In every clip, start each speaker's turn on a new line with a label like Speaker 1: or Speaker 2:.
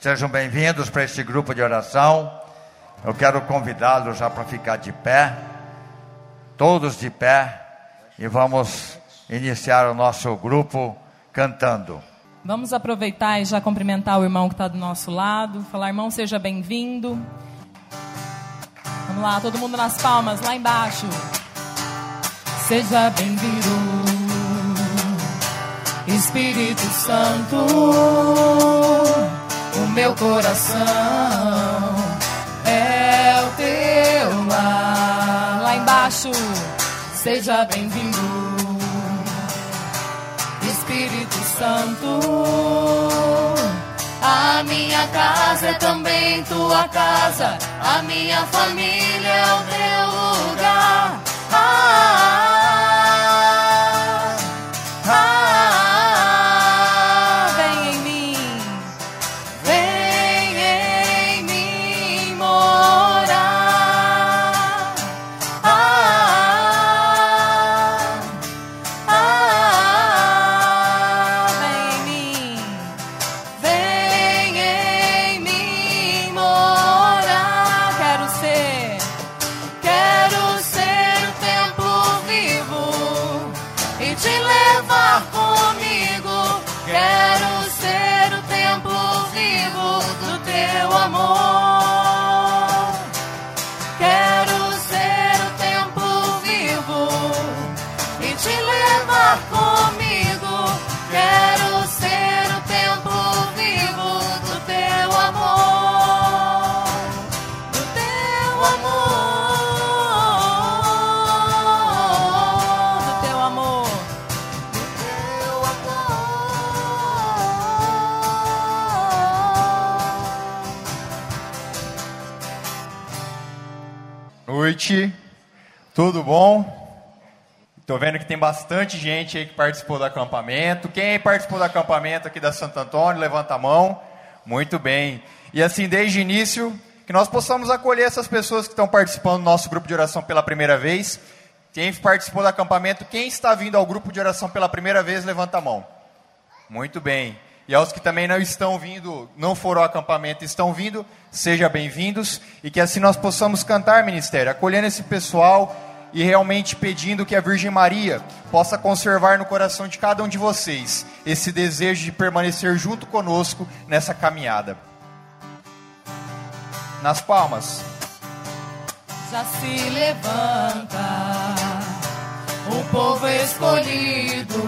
Speaker 1: Sejam bem-vindos para este grupo de oração. Eu quero convidá-los já para ficar de pé, todos de pé, e vamos iniciar o nosso grupo cantando.
Speaker 2: Vamos aproveitar e já cumprimentar o irmão que está do nosso lado. Falar, irmão, seja bem-vindo. Vamos lá, todo mundo nas palmas, lá embaixo. Seja bem-vindo, Espírito Santo. Meu coração é o teu lar. Lá embaixo, seja bem-vindo, Espírito Santo. A minha casa é também tua casa, a minha família é o teu lugar. Ah, ah,
Speaker 3: tudo bom? Tô vendo que tem bastante gente aí que participou do acampamento. Quem participou do acampamento aqui da Santo Antônio, levanta a mão. Muito bem. E assim, desde o início, que nós possamos acolher essas pessoas que estão participando do nosso grupo de oração pela primeira vez. Quem participou do acampamento, quem está vindo ao grupo de oração pela primeira vez, levanta a mão. Muito bem. E aos que também não estão vindo, não foram ao acampamento, estão vindo, sejam bem-vindos. E que assim nós possamos cantar, ministério, acolhendo esse pessoal e realmente pedindo que a Virgem Maria possa conservar no coração de cada um de vocês esse desejo de permanecer junto conosco nessa caminhada. Nas palmas.
Speaker 2: já se levanta o povo escolhido,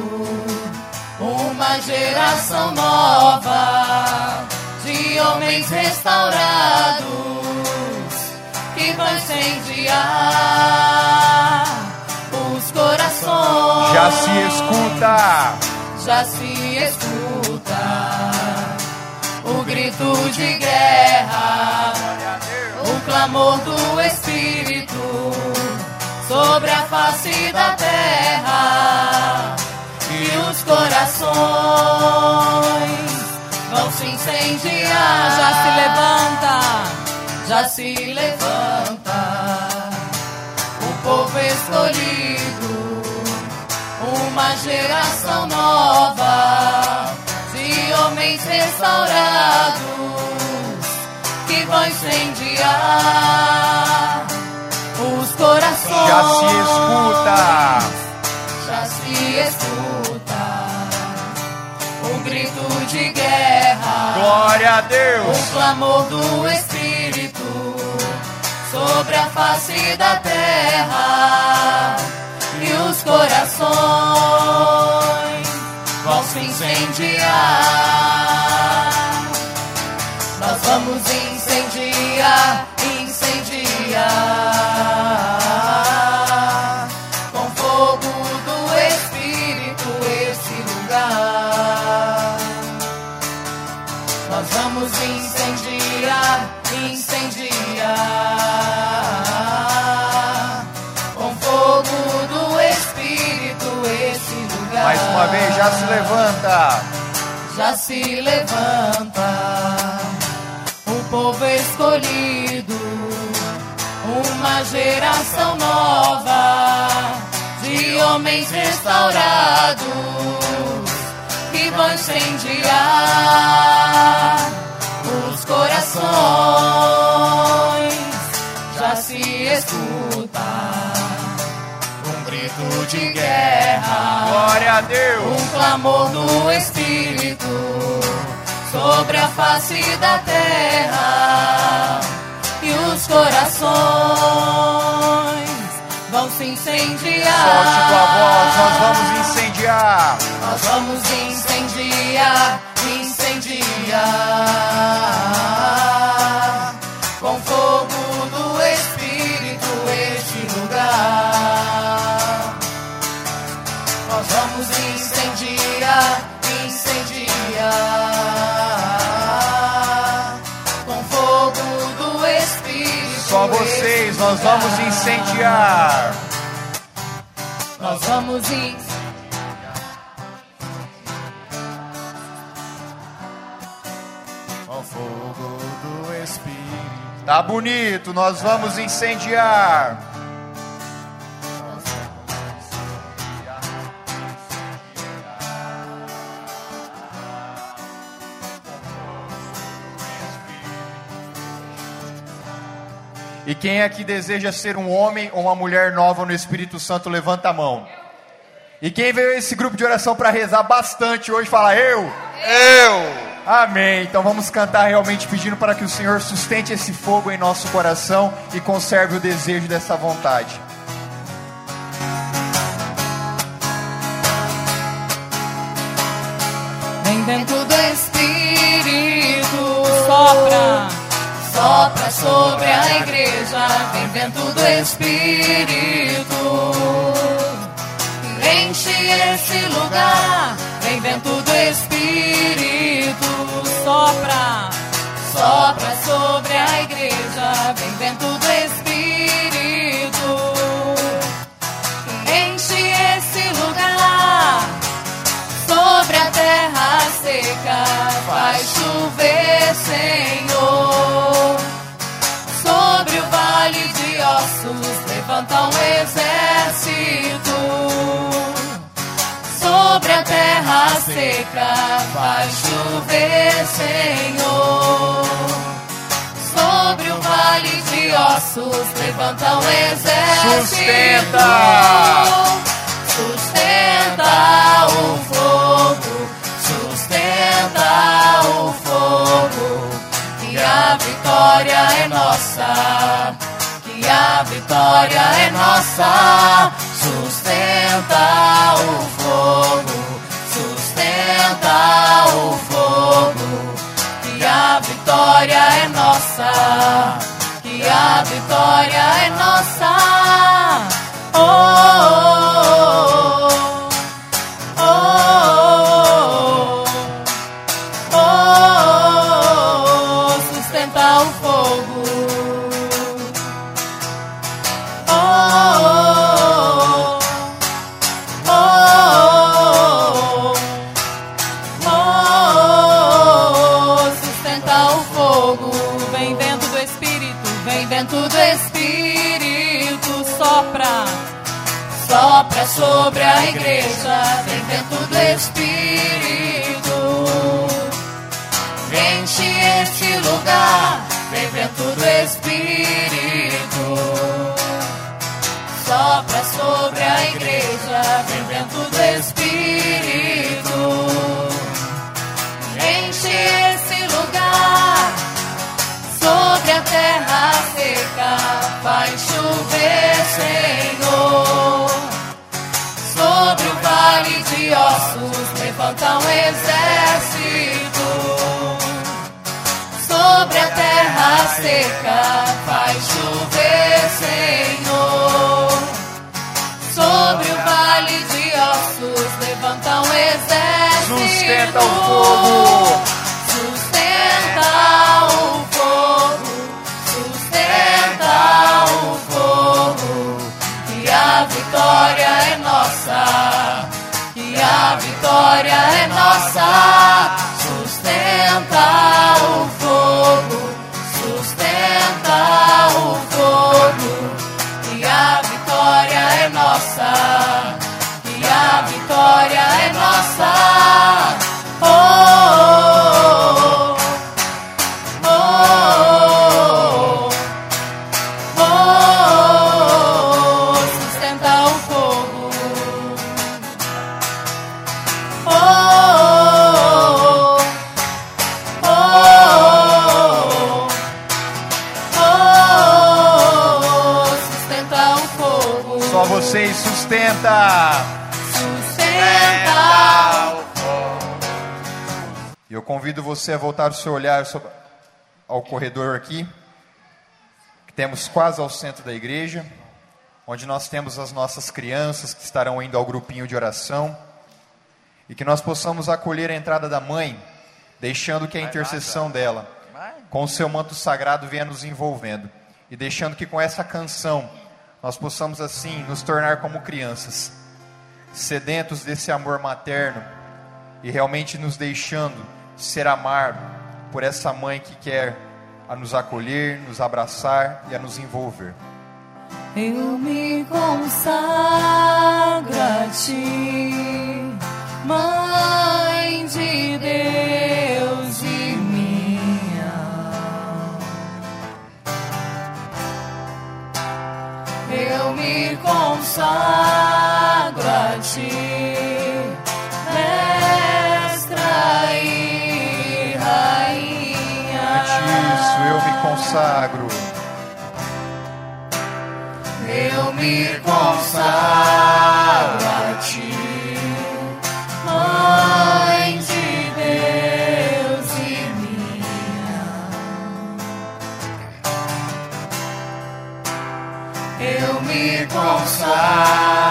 Speaker 2: uma geração nova de homens restaurados que vai incendiar os corações.
Speaker 3: Já se escuta.
Speaker 2: já se escuta o grito de guerra, o clamor do Espírito sobre a face da terra e os corações vão se incendiar. Já se levanta, já se levanta o povo escolhido uma geração nova de homens restaurados que vão incendiar os corações.
Speaker 3: Já se escuta.
Speaker 2: Já se escuta o grito de guerra.
Speaker 3: Glória a Deus.
Speaker 2: O clamor do Espírito sobre a face da terra e os corações vão se incendiar. Nós vamos incendiar,
Speaker 3: Já se levanta.
Speaker 2: Já se levanta. O povo é escolhido. Uma geração nova. De homens restaurados. Que vão incendiar os corações. Já se escuta de guerra.
Speaker 3: Glória a Deus.
Speaker 2: Um clamor do Espírito sobre a face da terra. E os corações vão se incendiar.
Speaker 3: Solte tua voz, nós vamos incendiar.
Speaker 2: Nós vamos incendiar, incendiar. Nós vamos incendiar.
Speaker 3: Nós vamos incendiar. Com fogo do Espírito. Tá bonito, nós vamos incendiar. E quem aqui deseja ser um homem ou uma mulher nova no Espírito Santo, levanta a mão. E quem veio a esse grupo de oração para rezar bastante hoje, fala eu.
Speaker 1: Eu!
Speaker 3: Amém. Então vamos cantar realmente pedindo para que o Senhor sustente esse fogo em nosso coração e conserve o desejo dessa vontade.
Speaker 4: Vem dentro
Speaker 2: Vento do Espírito
Speaker 4: sopra.
Speaker 2: Sopra sobre a igreja. Vem vento do Espírito enche esse lugar. Vem vento do Espírito
Speaker 4: Sopra.
Speaker 2: sopra sobre a igreja. Vem vento do Espírito enche esse lugar sobre a terra seca. Faz chover, Senhor. Levanta um exército. Sobre a terra seca faz chover, Senhor. Sobre o vale de ossos levanta um exército.
Speaker 3: Sustenta!
Speaker 2: Sustenta o fogo, sustenta o fogo, que a vitória é nossa, vitória é nossa. Sustenta o fogo, sustenta o fogo, que a vitória é nossa, que a vitória é nossa. Sobre a igreja. Vem vento do Espírito, enche este lugar. Vem vento do Espírito, sopra sobre a igreja. Vem vento do Espírito, enche esse lugar sobre a terra seca vai levanta um exército. Sobre a terra seca vai chover, Senhor. Sobre o vale de ossos levanta um exército.
Speaker 3: Sustenta o fogo. Eu convido você a voltar o seu olhar ao corredor aqui, que temos quase ao centro da igreja, onde nós temos as nossas crianças que estarão indo ao grupinho de oração, e que nós possamos acolher a entrada da mãe, deixando que a intercessão dela, com o seu manto sagrado, venha nos envolvendo, e deixando que com essa canção nós possamos assim nos tornar como crianças, sedentos desse amor materno e realmente nos deixando ser amado por essa mãe que quer a nos acolher, nos abraçar e a nos envolver.
Speaker 2: Eu me consagro a ti, Mãe de Deus e minha. Eu me consagro a ti,
Speaker 3: consagro.
Speaker 2: Eu me consagro a ti, Mãe de Deus e minha. Eu me consagro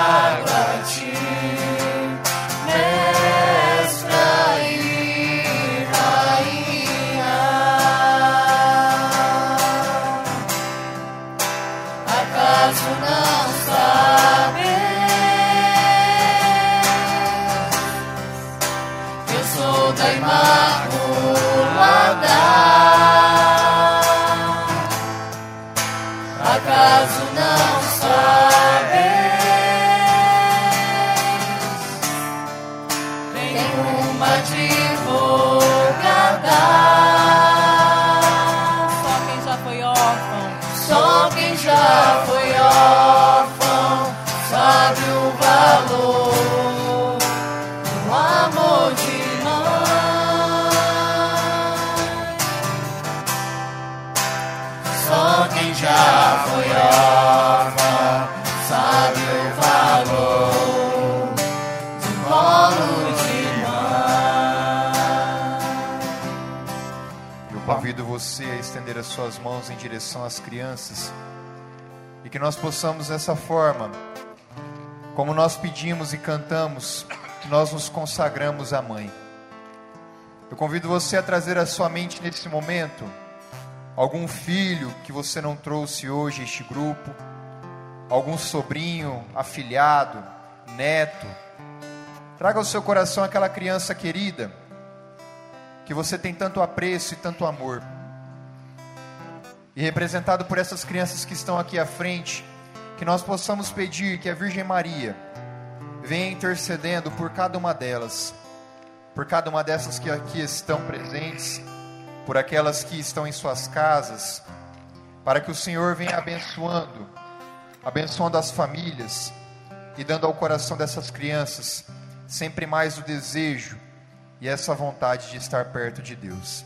Speaker 3: suas mãos em direção às crianças e que nós possamos dessa forma, como nós pedimos e cantamos, nós nos consagramos à mãe. Eu convido você a trazer à sua mente nesse momento algum filho que você não trouxe hoje a este grupo, algum sobrinho, afilhado, neto. Traga ao seu coração aquela criança querida que você tem tanto apreço e tanto amor. E representado por essas crianças que estão aqui à frente, que nós possamos pedir que a Virgem Maria venha intercedendo por cada uma delas, por cada uma dessas que aqui estão presentes, por aquelas que estão em suas casas, para que o Senhor venha abençoando, abençoando as famílias e dando ao coração dessas crianças sempre mais o desejo e essa vontade de estar perto de Deus.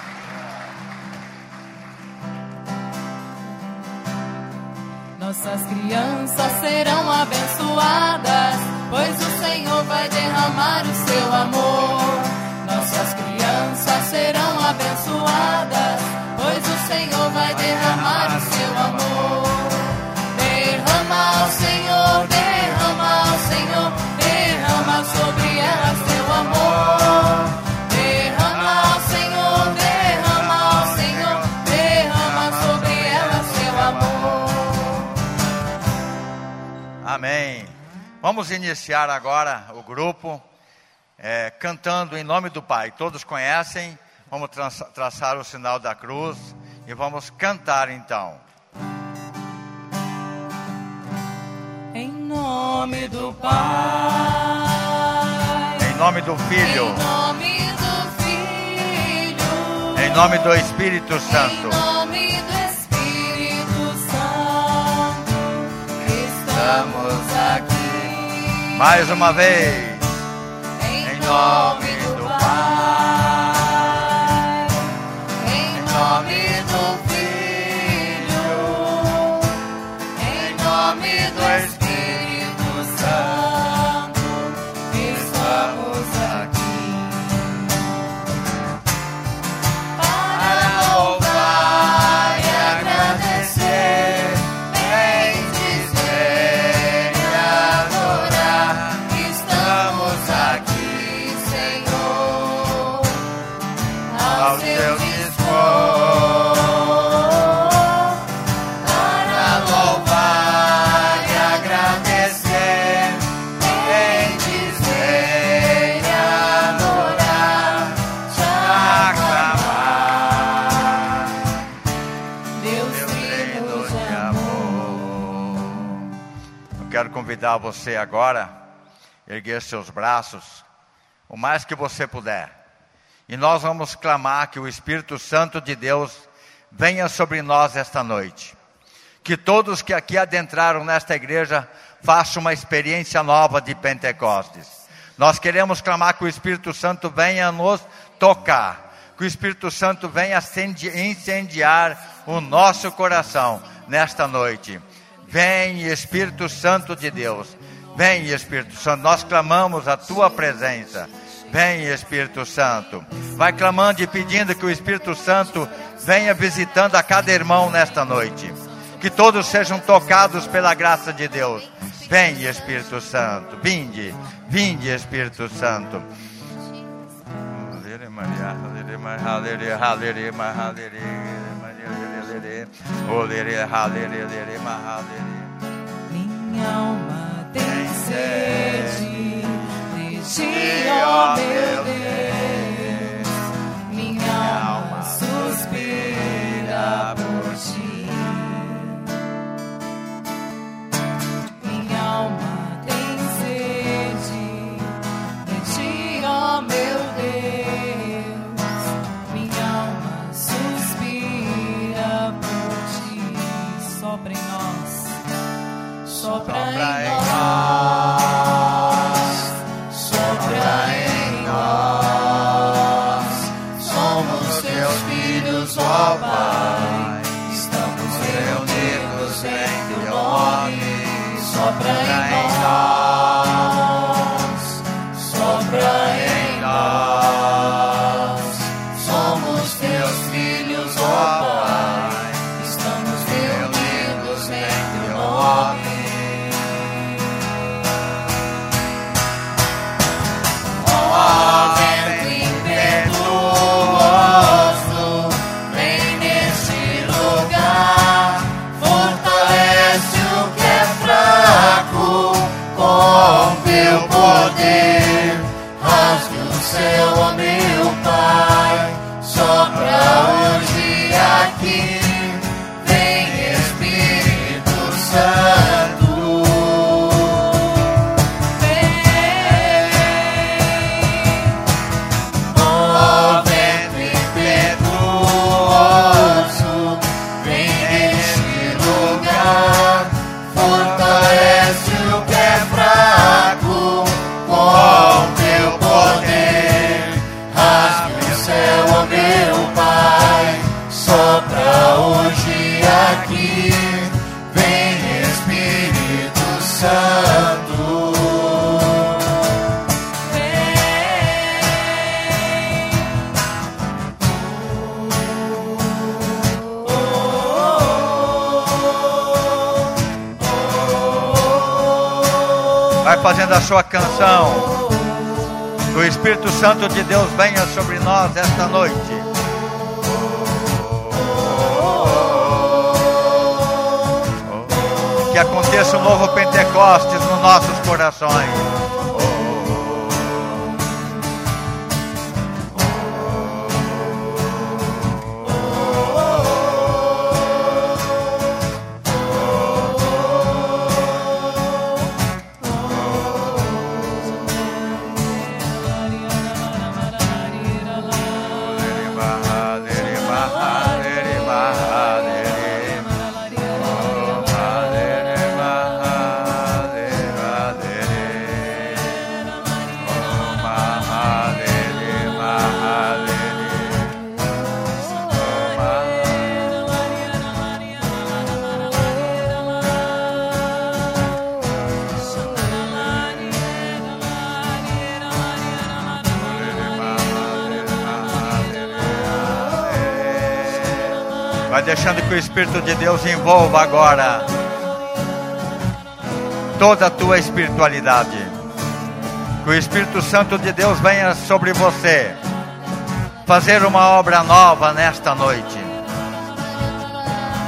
Speaker 4: Nossas crianças serão abençoadas, pois o Senhor vai derramar o seu amor. Nossas crianças serão abençoadas, pois o Senhor vai derramar o seu amor.
Speaker 1: Vamos iniciar agora o grupo é, cantando em nome do Pai. Todos conhecem. Vamos traça- traçar o sinal da cruz e vamos cantar então.
Speaker 4: Em nome do Pai,
Speaker 1: Em nome do Filho,
Speaker 2: Em nome
Speaker 1: Em nome do Espírito Santo.
Speaker 2: Em nome do Espírito Santo, estamos aqui.
Speaker 1: Mais uma vez.
Speaker 2: Em nome do Pai, em nome do Filho,
Speaker 1: convidar você agora a erguer seus braços o mais que você puder. E nós vamos clamar que o Espírito Santo de Deus venha sobre nós esta noite. Que todos que aqui adentraram nesta igreja façam uma experiência nova de Pentecostes. Nós queremos clamar que o Espírito Santo venha nos tocar, que o Espírito Santo venha incendiar o nosso coração nesta noite. Vem, Espírito Santo de Deus. Vem, Espírito Santo. Nós clamamos a tua presença. Vem, Espírito Santo. Vai clamando e pedindo que o Espírito Santo venha visitando a cada irmão nesta noite. Que todos sejam tocados pela graça de Deus. Vem, Espírito Santo. Vinde, vinde, Espírito Santo.
Speaker 2: Minha alma tem sede de ti, ó meu Deus. Minha alma suspira por ti. Sopra, em nós, sopra em nós. Somos teus filhos, ó Pai. Estamos reunidos em teu nome. Sopra em nós,
Speaker 1: sua canção. Que o Espírito Santo de Deus venha sobre nós esta noite. Que aconteça um novo Pentecostes nos nossos corações. Vai deixando que o Espírito de Deus envolva agora toda a tua espiritualidade. Que o Espírito Santo de Deus venha sobre você fazer uma obra nova nesta noite.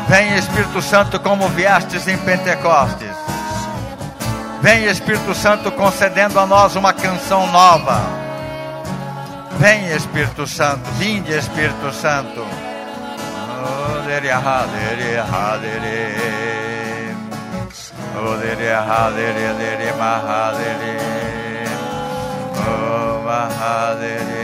Speaker 1: Vem Espírito Santo como viestes em Pentecostes. Vem Espírito Santo concedendo a nós uma canção nova. Vem Espírito Santo, vinde Espírito Santo. Hallelujah, Hallelujah, Hallelujah, Hallelujah, Hallelujah, Dere, Hallelujah, Oh, oh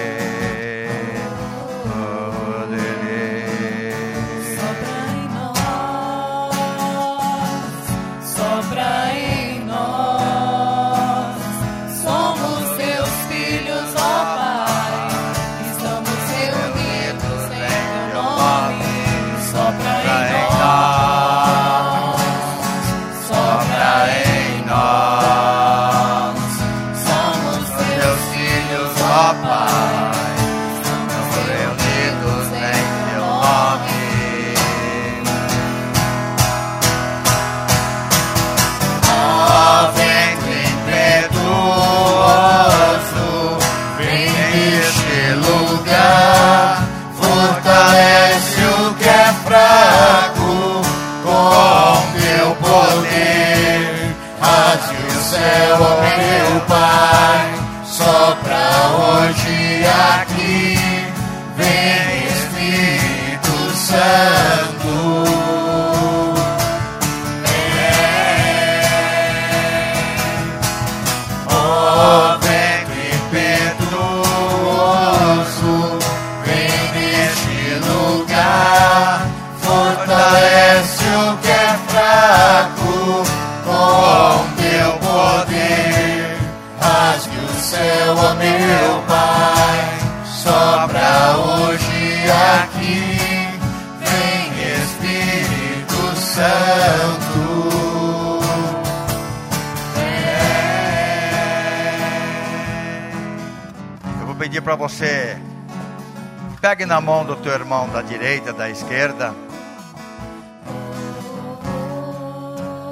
Speaker 1: Pegue na mão do teu irmão da direita, da esquerda.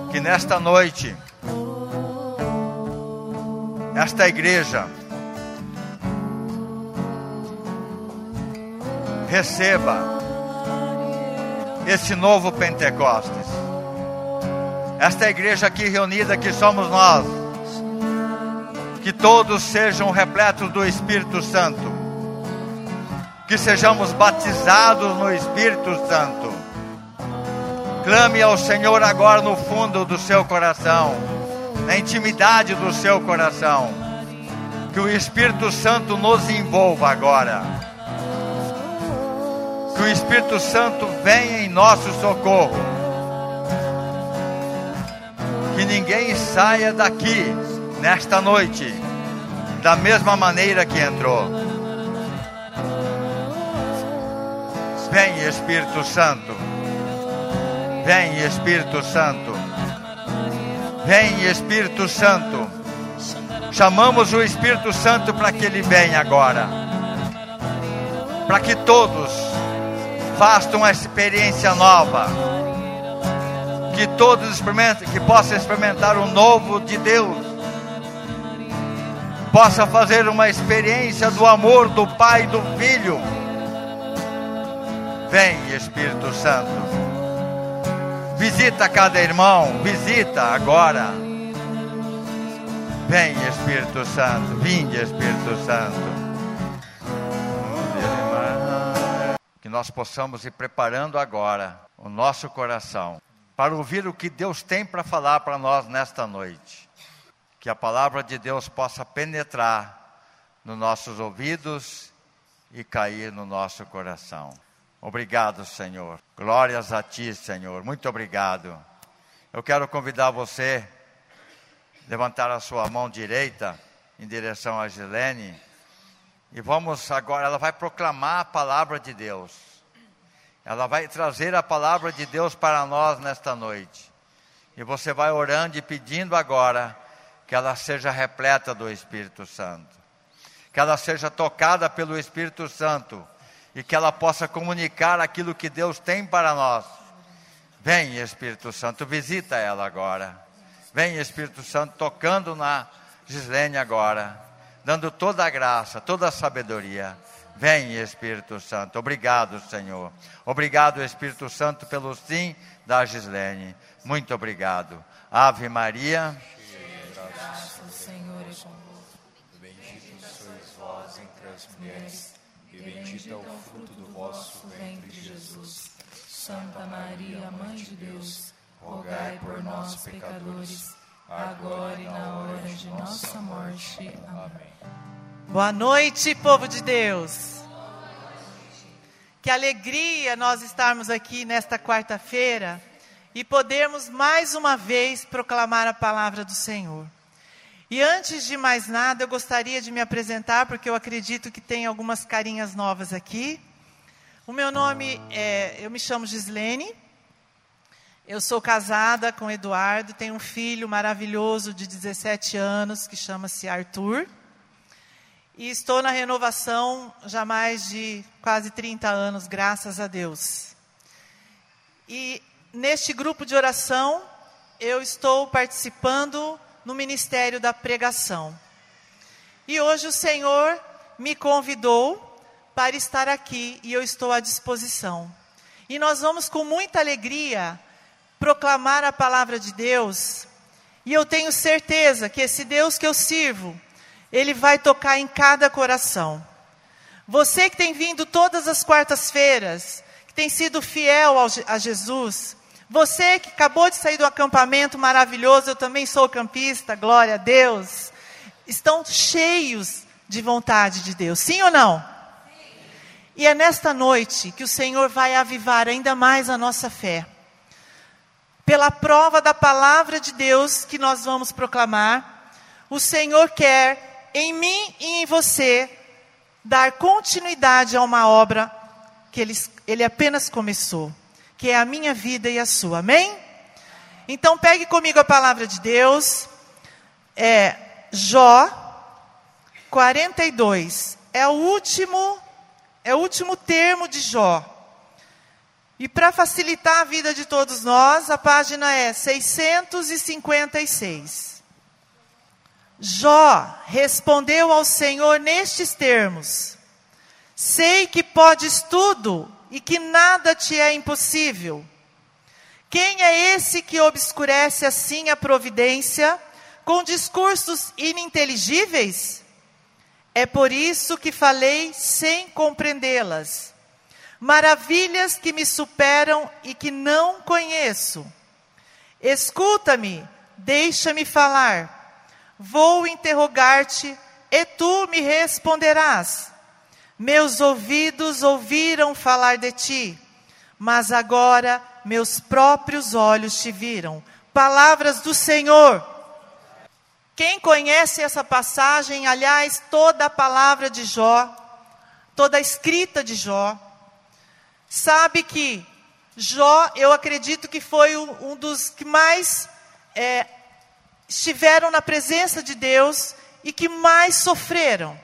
Speaker 1: Que nesta noite, esta igreja receba esse novo Pentecostes. Esta igreja aqui reunida, que somos nós que todos sejam repletos do Espírito Santo, que sejamos batizados no Espírito Santo. Clame ao Senhor agora no fundo do seu coração, na intimidade do seu coração, que o Espírito Santo nos envolva agora. Que o Espírito Santo venha em nosso socorro. Que ninguém saia daqui nesta noite, da mesma maneira que entrou. Vem Espírito Santo, vem Espírito Santo, vem Espírito Santo. Chamamos o Espírito Santo para que ele venha agora, para que todos façam uma experiência nova, que todos experimentem, que possam experimentar o novo de Deus. Possa fazer uma experiência do amor do Pai e do Filho. Vem, Espírito Santo. Visita cada irmão, visita agora. Vem, Espírito Santo, vinde, Espírito Santo. Que nós possamos ir preparando agora o nosso coração para ouvir o que Deus tem para falar para nós nesta noite que a palavra de Deus possa penetrar nos nossos ouvidos e cair no nosso coração. Obrigado, Senhor. Glórias a Ti, Senhor. Muito obrigado. Eu quero convidar você a levantar a sua mão direita em direção a Gilene. E vamos agora, ela vai proclamar a palavra de Deus. Ela vai trazer a palavra de Deus para nós nesta noite. E você vai orando e pedindo agora que ela seja repleta do Espírito Santo, que ela seja tocada pelo Espírito Santo e que ela possa comunicar aquilo que Deus tem para nós. Vem, Espírito Santo, visita ela agora. Vem, Espírito Santo, tocando na Gislene agora, dando toda a graça, toda a sabedoria. Vem, Espírito Santo. Obrigado, Senhor. Obrigado, Espírito Santo, pelo sim da Gislene. Muito obrigado. Ave Maria.
Speaker 2: Graças, o Senhor é convosco.
Speaker 3: Bendita sois vós entre as mulheres, e bendito é o fruto do vosso ventre, Jesus.
Speaker 2: Santa Maria, Mãe de Deus, rogai por nós, pecadores, agora e na hora de nossa morte. Amém.
Speaker 5: Boa noite, povo de Deus. Que alegria nós estarmos aqui nesta quarta-feira e podermos mais uma vez proclamar a palavra do Senhor. E antes de mais nada, eu gostaria de me apresentar, porque eu acredito que tem algumas carinhas novas aqui. O meu nome é, eu me chamo Gislene, eu sou casada com Eduardo, tenho um filho maravilhoso de 17 anos que chama-se Arthur. E estou na renovação já mais de quase 30 anos, graças a Deus. E neste grupo de oração, eu estou participando no ministério da pregação. E hoje o Senhor me convidou para estar aqui e eu estou à disposição. E nós vamos com muita alegria proclamar a palavra de Deus. E eu tenho certeza que esse Deus que eu sirvo, ele vai tocar em cada coração. Você que tem vindo todas as quartas-feiras, que tem sido fiel ao, a Jesus, você que acabou de sair do acampamento maravilhoso, eu também sou campista, glória a Deus, estão cheios de vontade de Deus, sim ou não? Sim. E é nesta noite que o Senhor vai avivar ainda mais a nossa fé. Pela prova da palavra de Deus que nós vamos proclamar, o Senhor quer em mim e em você, dar continuidade a uma obra que ele, ele apenas começou, que é a minha vida e a sua. Amém? Então pegue comigo a palavra de Deus. É Jó 42. É o último é o último termo de Jó. E para facilitar a vida de todos nós, a página é 656. Jó respondeu ao Senhor nestes termos: Sei que podes tudo e que nada te é impossível. Quem é esse que obscurece assim a providência com discursos ininteligíveis? É por isso que falei sem compreendê-las. Maravilhas que me superam e que não conheço. Escuta-me, deixa-me falar Vou interrogar-te e tu me responderás. Meus ouvidos ouviram falar de ti, mas agora meus próprios olhos te viram. Palavras do Senhor. Quem conhece essa passagem, aliás, toda a palavra de Jó, toda a escrita de Jó, sabe que Jó, eu acredito que foi um, dos que mais é, estiveram na presença de Deus e que mais sofreram.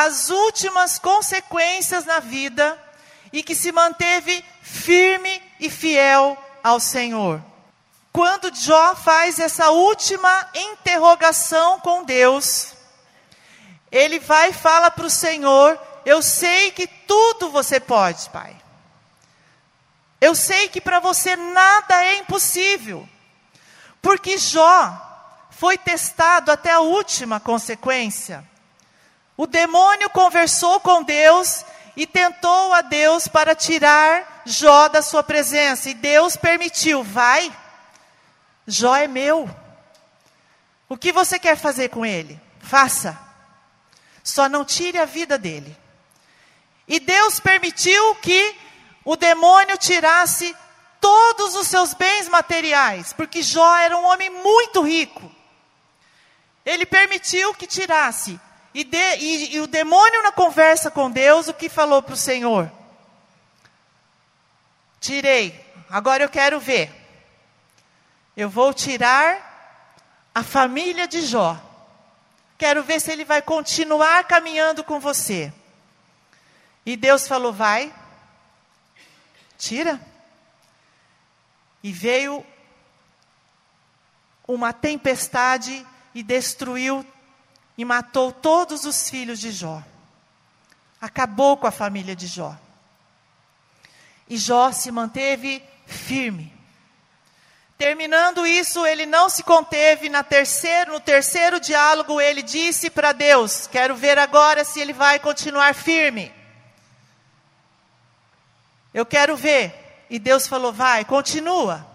Speaker 5: As últimas consequências na vida e que se manteve firme e fiel ao Senhor. Quando Jó faz essa última interrogação com Deus, ele vai e fala para o Senhor: Eu sei que tudo você pode, Pai. Eu sei que para você nada é impossível. Porque Jó foi testado até a última consequência. O demônio conversou com Deus e tentou a Deus para tirar Jó da sua presença. E Deus permitiu, vai, Jó é meu. O que você quer fazer com ele? Faça. Só não tire a vida dele. E Deus permitiu que o demônio tirasse todos os seus bens materiais, porque Jó era um homem muito rico. Ele permitiu que tirasse. E, de, e, e o demônio, na conversa com Deus, o que falou para o Senhor? Tirei, agora eu quero ver. Eu vou tirar a família de Jó. Quero ver se ele vai continuar caminhando com você. E Deus falou: vai, tira. E veio uma tempestade e destruiu e matou todos os filhos de Jó. Acabou com a família de Jó. E Jó se manteve firme. Terminando isso, ele não se conteve terceiro, no terceiro diálogo, ele disse para Deus: "Quero ver agora se ele vai continuar firme. Eu quero ver". E Deus falou: "Vai, continua.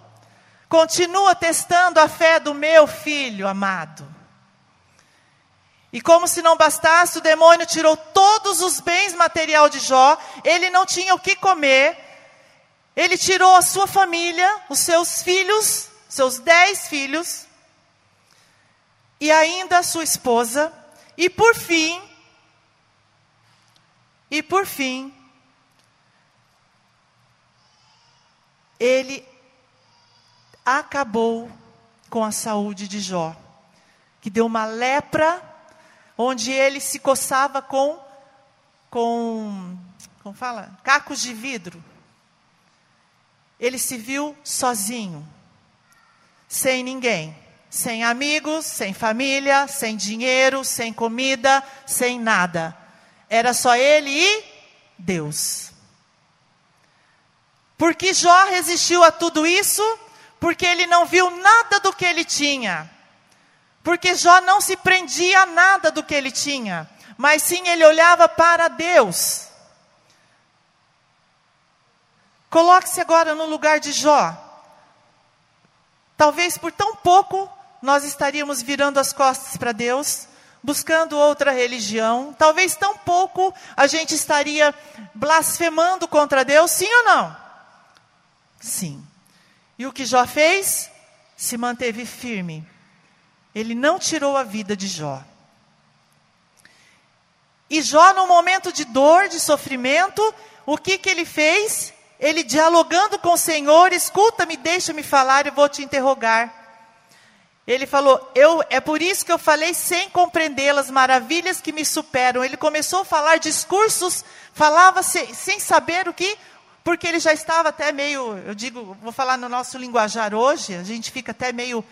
Speaker 5: Continua testando a fé do meu filho amado". E como se não bastasse, o demônio tirou todos os bens material de Jó, ele não tinha o que comer, ele tirou a sua família, os seus filhos, seus dez filhos, e ainda a sua esposa, e por fim, e por fim, ele acabou com a saúde de Jó, que deu uma lepra, onde ele se coçava com, com, como fala? Cacos de vidro ele se viu sozinho, sem ninguém, sem amigos, sem família, sem dinheiro, sem comida, sem nada. Era só ele e Deus. Por que Jó resistiu a tudo isso? Porque ele não viu nada do que ele tinha. Porque Jó não se prendia a nada do que ele tinha, mas sim ele olhava para Deus. Coloque-se agora no lugar de Jó. Talvez por tão pouco nós estaríamos virando as costas para Deus, buscando outra religião. Talvez tão pouco a gente estaria blasfemando contra Deus, sim ou não? Sim. E o que Jó fez? Se manteve firme. Ele não tirou a vida de Jó. E Jó, no momento de dor, de sofrimento, o que, que ele fez? ele dialogando com o Senhor, escuta-me, deixa-me falar, eu vou te interrogar. Ele falou, eu, é por isso que eu falei sem compreendê-las, maravilhas que me superam. Ele começou a falar discursos, falava sem, sem saber o que, porque ele já estava até meio, eu digo, vou falar no nosso linguajar hoje, a gente fica até meio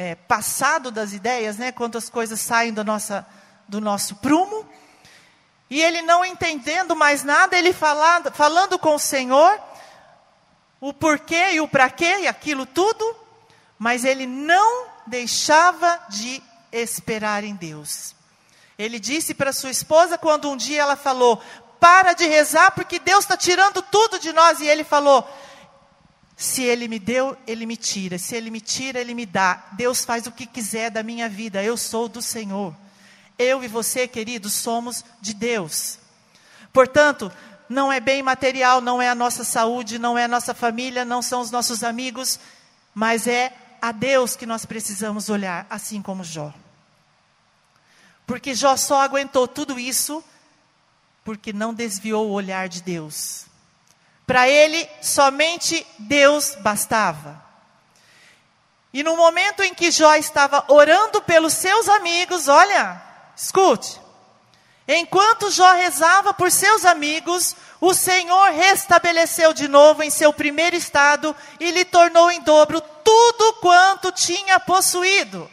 Speaker 5: é, passado das ideias, né, quando as coisas saem do, nossa, do nosso prumo. E ele não entendendo mais nada, ele falando, falando com o Senhor, o porquê e o para quê e aquilo tudo, mas ele não deixava de esperar em Deus. Ele disse para sua esposa quando um dia ela falou: Para de rezar porque Deus está tirando tudo de nós. E ele falou: Se Ele me deu, Ele me tira. Se Ele me tira, Ele me dá. Deus faz o que quiser da minha vida. Eu sou do Senhor. Eu e você, queridos, somos de Deus. Portanto, não é bem material, não é a nossa saúde, não é a nossa família, não são os nossos amigos, mas é a Deus que nós precisamos olhar, assim como Jó. Porque Jó só aguentou tudo isso porque não desviou o olhar de Deus. Para ele, somente Deus bastava. E no momento em que Jó estava orando pelos seus amigos, olha, Escute. Enquanto Jó rezava por seus amigos, o Senhor restabeleceu de novo em seu primeiro estado e lhe tornou em dobro tudo quanto tinha possuído.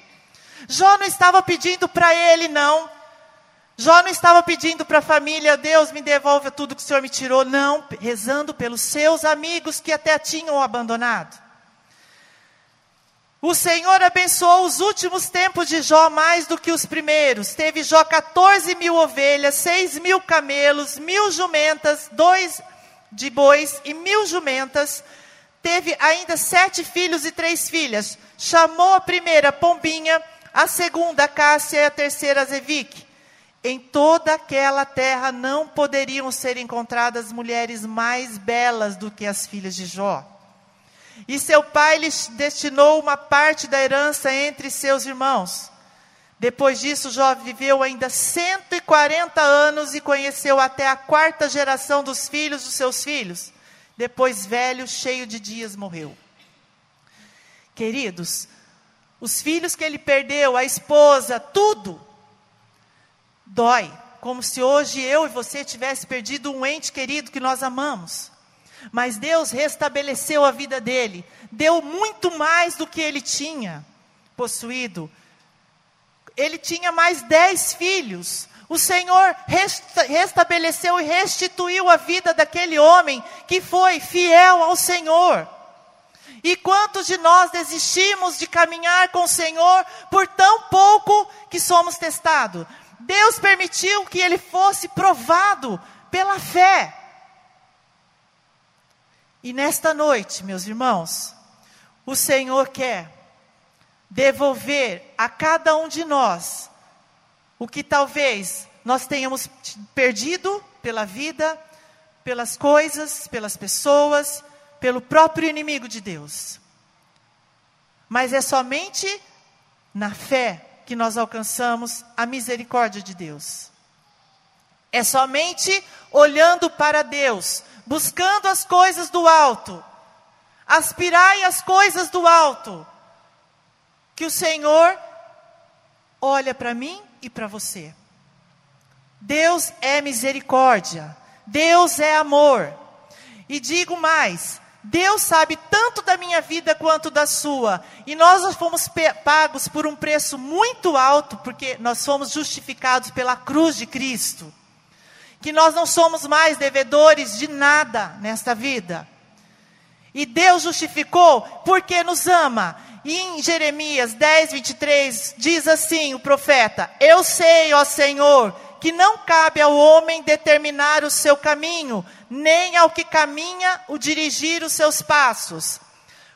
Speaker 5: Jó não estava pedindo para ele, não. Jó não estava pedindo para a família, Deus me devolva tudo que o Senhor me tirou. Não, rezando pelos seus amigos que até tinham abandonado. O Senhor abençoou os últimos tempos de Jó mais do que os primeiros. Teve Jó 14 mil ovelhas, 6 mil camelos, mil jumentas, dois de bois e mil jumentas. Teve ainda sete filhos e três filhas. Chamou a primeira Pombinha, a segunda Cássia e a terceira Zevique. Em toda aquela terra não poderiam ser encontradas mulheres mais belas do que as filhas de Jó. E seu pai lhes destinou uma parte da herança entre seus irmãos. Depois disso, Jó viveu ainda 140 anos e conheceu até a quarta geração dos filhos dos seus filhos. Depois, velho, cheio de dias, morreu. Queridos, os filhos que ele perdeu, a esposa, tudo, dói. como se hoje eu e você tivesse perdido um ente querido que nós amamos. Mas Deus restabeleceu a vida dele, deu muito mais do que ele tinha possuído. Ele tinha mais dez filhos. O Senhor resta restabeleceu e restituiu a vida daquele homem que foi fiel ao Senhor. E quantos de nós desistimos de caminhar com o Senhor por tão pouco que somos testados? Deus permitiu que ele fosse provado pela fé. E nesta noite, meus irmãos, o Senhor quer devolver a cada um de nós o que talvez nós tenhamos perdido pela vida, pelas coisas, pelas pessoas, pelo próprio inimigo de Deus. Mas é somente na fé que nós alcançamos a misericórdia de Deus. É somente olhando para Deus, buscando as coisas do alto, aspirai as coisas do alto, que o Senhor olha para mim e para você. Deus é misericórdia, Deus é amor. E digo mais, Deus sabe tanto da minha vida quanto da sua. E nós fomos pagos por um preço muito alto, porque nós fomos justificados pela cruz de Cristo. Que nós não somos mais devedores de nada nesta vida. E Deus justificou porque nos ama. E em Jeremias 10, 23, diz assim o profeta: Eu sei, ó Senhor, que não cabe ao homem determinar o seu caminho, nem ao que caminha o dirigir os seus passos.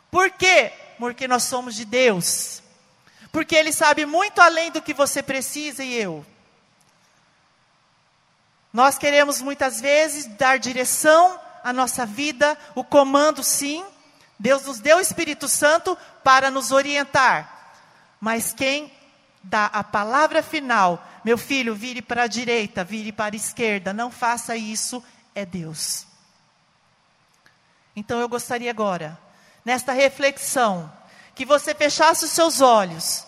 Speaker 5: Por quê? Porque nós somos de Deus. Porque Ele sabe muito além do que você precisa e eu. Nós queremos muitas vezes dar direção à nossa vida, o comando sim. Deus nos deu o Espírito Santo para nos orientar. Mas quem dá a palavra final, meu filho, vire para a direita, vire para a esquerda, não faça isso, é Deus. Então eu gostaria agora, nesta reflexão, que você fechasse os seus olhos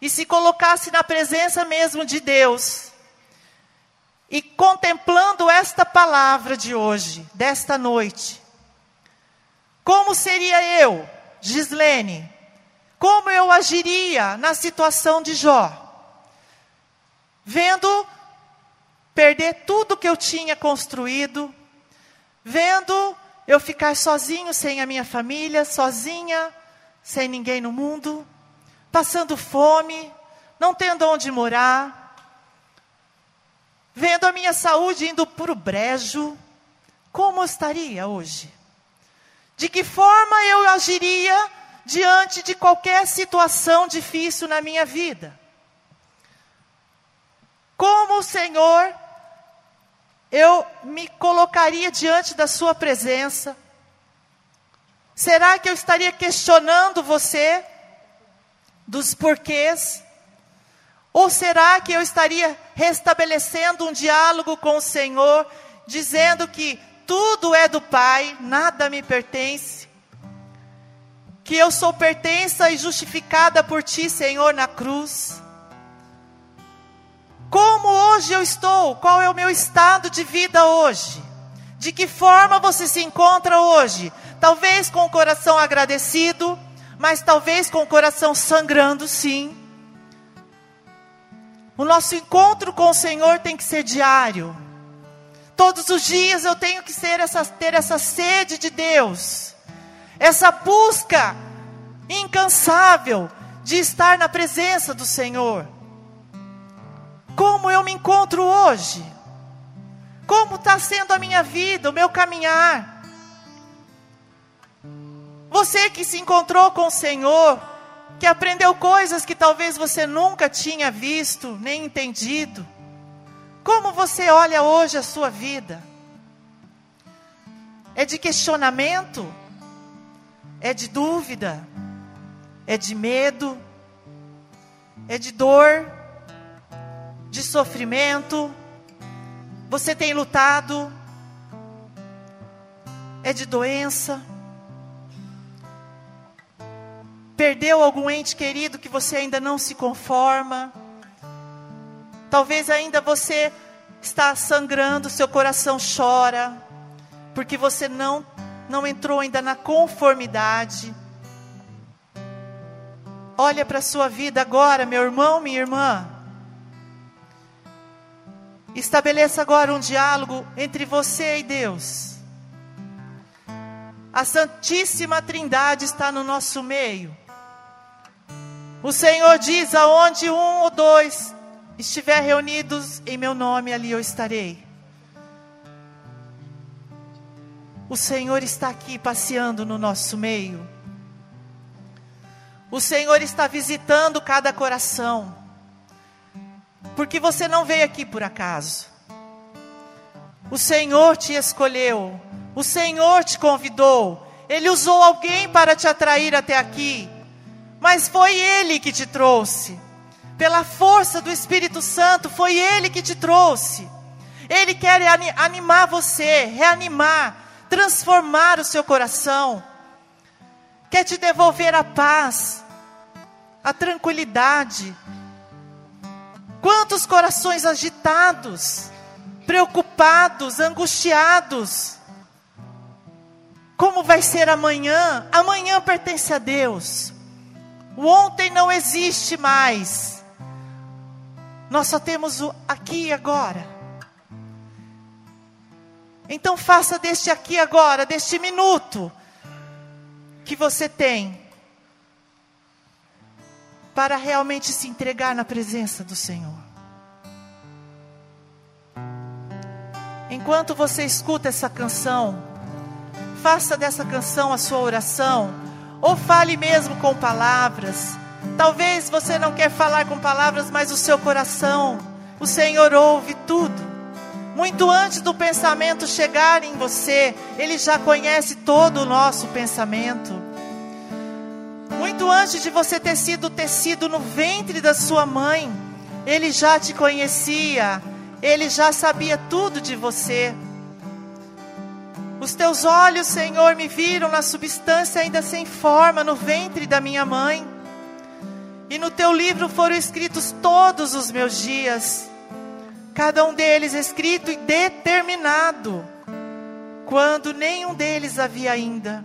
Speaker 5: e se colocasse na presença mesmo de Deus. E contemplando esta palavra de hoje, desta noite, como seria eu, Gislene, como eu agiria na situação de Jó? Vendo perder tudo que eu tinha construído, vendo eu ficar sozinho, sem a minha família, sozinha, sem ninguém no mundo, passando fome, não tendo onde morar, vendo a minha saúde indo para o brejo, como eu estaria hoje? De que forma eu agiria diante de qualquer situação difícil na minha vida? Como o Senhor, eu me colocaria diante da Sua presença? Será que eu estaria questionando você dos porquês? Ou será que eu estaria restabelecendo um diálogo com o Senhor, dizendo que tudo é do Pai, nada me pertence? Que eu sou pertença e justificada por Ti, Senhor, na cruz? Como hoje eu estou? Qual é o meu estado de vida hoje? De que forma você se encontra hoje? Talvez com o coração agradecido, mas talvez com o coração sangrando, sim. O nosso encontro com o Senhor tem que ser diário. Todos os dias eu tenho que essa, ter essa sede de Deus, essa busca incansável de estar na presença do Senhor. Como eu me encontro hoje? Como está sendo a minha vida, o meu caminhar? Você que se encontrou com o Senhor, que aprendeu coisas que talvez você nunca tinha visto, nem entendido. Como você olha hoje a sua vida? É de questionamento? É de dúvida? É de medo? É de dor? de sofrimento, você tem lutado, é de doença, perdeu algum ente querido que você ainda não se conforma, talvez ainda você está sangrando, seu coração chora, porque você não não entrou ainda na conformidade. Olha para a sua vida agora, meu irmão, minha irmã. Estabeleça agora um diálogo entre você e Deus. A Santíssima Trindade está no nosso meio. O Senhor diz: aonde um ou dois estiver reunidos em meu nome, ali eu estarei. O Senhor está aqui passeando no nosso meio. O Senhor está visitando cada coração. Porque você não veio aqui por acaso. O Senhor te escolheu. O Senhor te convidou. Ele usou alguém para te atrair até aqui. Mas foi Ele que te trouxe. Pela força do Espírito Santo, foi Ele que te trouxe. Ele quer animar você, reanimar, transformar o seu coração, quer te devolver a paz, a tranquilidade. Quantos corações agitados, preocupados, angustiados. Como vai ser amanhã? Amanhã pertence a Deus. O ontem não existe mais. Nós só temos o aqui e agora. Então faça deste aqui agora, deste minuto que você tem para realmente se entregar na presença do Senhor. Enquanto você escuta essa canção, faça dessa canção a sua oração, ou fale mesmo com palavras. Talvez você não quer falar com palavras, mas o seu coração, o Senhor ouve tudo. Muito antes do pensamento chegar em você, Ele já conhece todo o nosso pensamento. Muito antes de você ter sido tecido no ventre da sua mãe, Ele já te conhecia, Ele já sabia tudo de você. Os teus olhos, Senhor, me viram na substância ainda sem forma, no ventre da minha mãe. E no teu livro foram escritos todos os meus dias cada um deles escrito e determinado, quando nenhum deles havia ainda.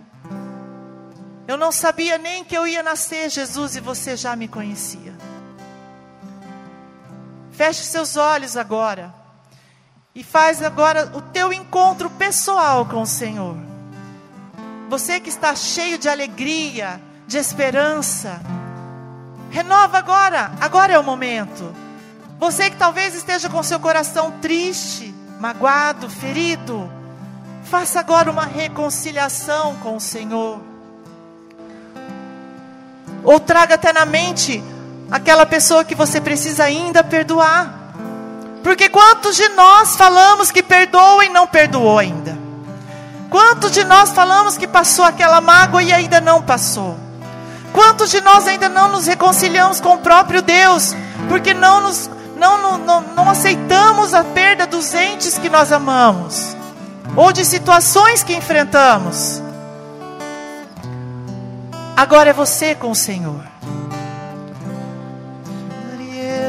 Speaker 5: Eu não sabia nem que eu ia nascer, Jesus, e você já me conhecia. Feche seus olhos agora e faz agora o teu encontro pessoal com o Senhor. Você que está cheio de alegria, de esperança, renova agora, agora é o momento. Você que talvez esteja com seu coração triste, magoado, ferido, faça agora uma reconciliação com o Senhor. Ou traga até na mente aquela pessoa que você precisa ainda perdoar. Porque quantos de nós falamos que perdoa e não perdoou ainda? Quantos de nós falamos que passou aquela mágoa e ainda não passou? Quantos de nós ainda não nos reconciliamos com o próprio Deus, porque não nos não, não, não aceitamos a perda dos entes que nós amamos, ou de situações que enfrentamos. Agora é você com o Senhor.
Speaker 2: Podia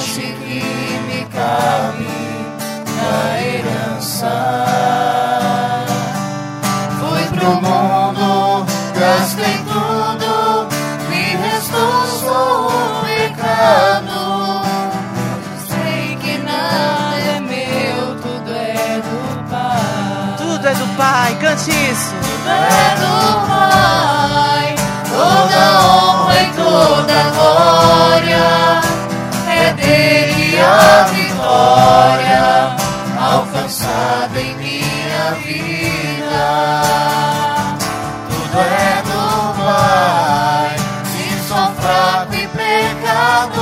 Speaker 2: parte que me cabe na herança. Fui pro mundo, gastei tudo, me restou só o pecado. Sei que nada é meu, tudo é do Pai.
Speaker 5: Tudo é do Pai, cante isso.
Speaker 2: é do Pai, toda honra e toda glória e a vitória alcançada em minha vida. Tudo é do Pai, se sou fraco e pecador,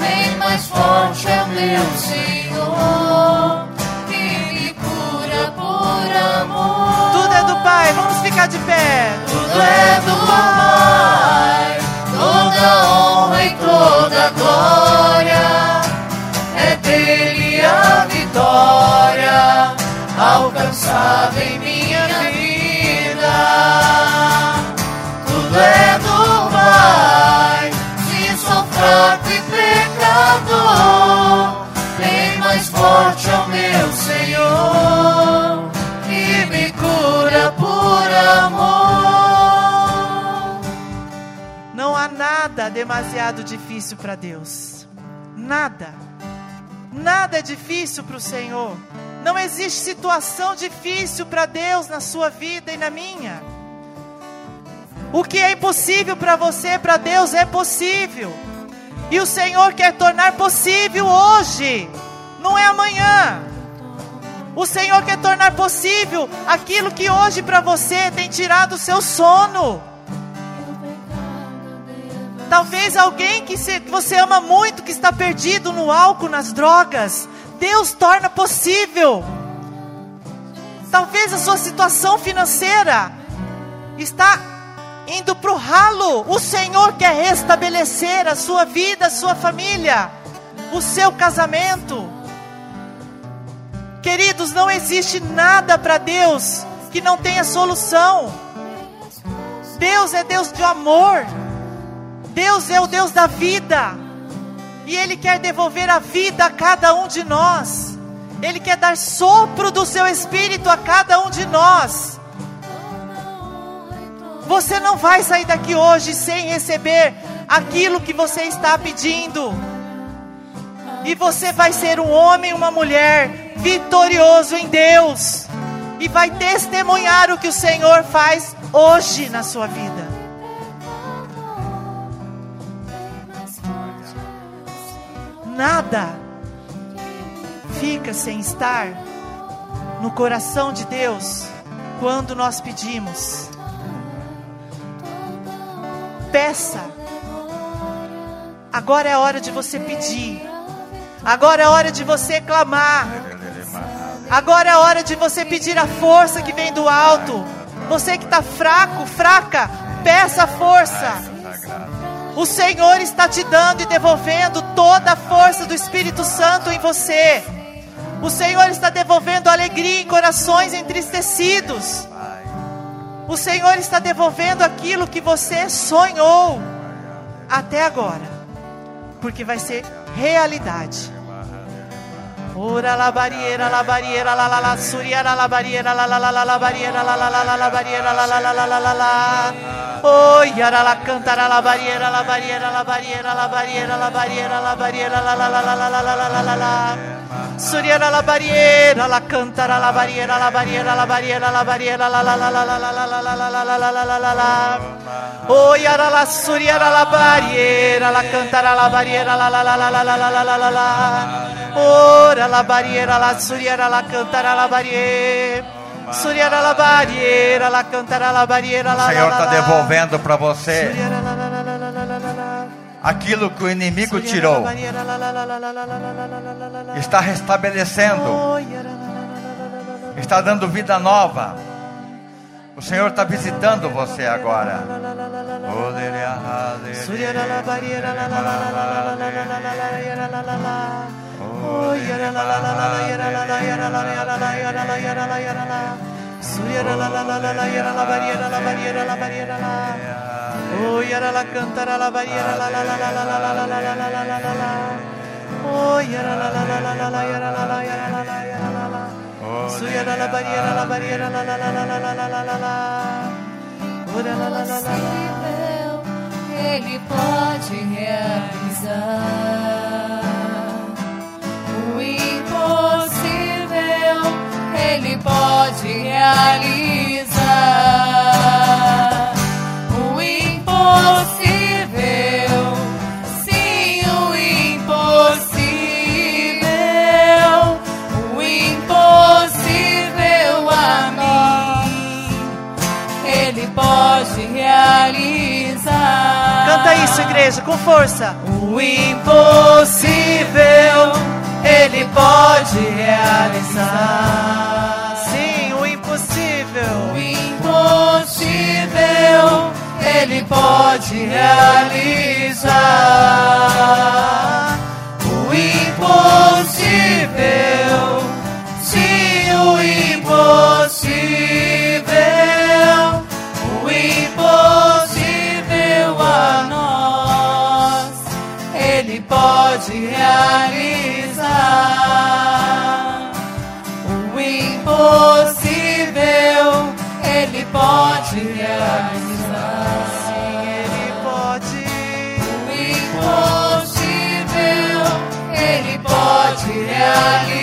Speaker 2: bem mais forte é o meu Senhor, que me cura por amor. Tudo é do
Speaker 5: Pai, vamos ficar de pé.
Speaker 2: Tudo é do
Speaker 6: abençoado em minha vida. Tudo é do Pai, se sou fraco e pecador, bem mais forte é o meu Senhor, que me cura por amor.
Speaker 5: Não há nada demasiado difícil para Deus. Nada. Nada é difícil para o Senhor. Não existe situação difícil para Deus na sua vida e na minha. O que é impossível para você, para Deus é possível. E o Senhor quer tornar possível hoje, não é amanhã. O Senhor quer tornar possível aquilo que hoje para você tem tirado o seu sono. Talvez alguém que você ama muito, que está perdido no álcool, nas drogas, Deus torna possível. Talvez a sua situação financeira está indo para o ralo. O Senhor quer restabelecer a sua vida, a sua família, o seu casamento. Queridos, não existe nada para Deus que não tenha solução. Deus é Deus de amor. Deus é o Deus da vida. E Ele quer devolver a vida a cada um de nós. Ele quer dar sopro do seu espírito a cada um de nós. Você não vai sair daqui hoje sem receber aquilo que você está pedindo. E você vai ser um homem, uma mulher vitorioso em Deus. E vai testemunhar o que o Senhor faz hoje na sua vida. Nada fica sem estar no coração de Deus quando nós pedimos. Peça. Agora é hora de você pedir. Agora é hora de você clamar. Agora é hora de você pedir a força que vem do alto. Você que está fraco, fraca, peça força. O Senhor está te dando e devolvendo toda a força do Espírito Santo em você. O Senhor está devolvendo alegria em corações entristecidos. O Senhor está devolvendo aquilo que você sonhou até agora, porque vai ser realidade. Ora la barriera, la barriera, la la la suriera, la barriera, la la la la la barriera, la la la la la barriera, la la la la la la la. Oh, yara la cantara la barriera, la barriera, la barriera, la barriera, la barriera, la barriera, la la la la la la la la la la. Suriera la barriera, la cantara la barriera, la barriera, la barriera, la barriera, la la la la la la la la la la la la la la la la. Oh, yara la suriera la barriera, la cantara la barriera, la la la la la la la la la la. Ora la barriera, la suriera, la cantara la barriera. Suriera la barriera, la cantara la barriera, la
Speaker 1: O Senhor está devolvendo para você aquilo que o inimigo tirou. Está restabelecendo. Está dando vida nova. O Senhor está visitando você agora.
Speaker 5: Suriera la la la la la la la la la la la la la. Oh, yara la la la la la yara la la yara la yara la yara la yara la yara la. Suriera la la la la la yara la barriera la barriera la barriera la. Oh, yara la cantara la barriera la la la la la la la la la la la la la la. Oh, yara la la la la la la la la la la la la. Suriera la la barriera la la la la la la la la la la. Ora la la la la la.
Speaker 2: Ele pode realizar o impossível. Ele pode realizar
Speaker 5: igreja, com força.
Speaker 6: O impossível ele pode realizar.
Speaker 5: Sim, o impossível.
Speaker 6: O impossível ele pode realizar. O impossível, sim, o impossível
Speaker 2: O impossível, Ele pode realizar. Ele pode. O impossível, Ele pode realizar.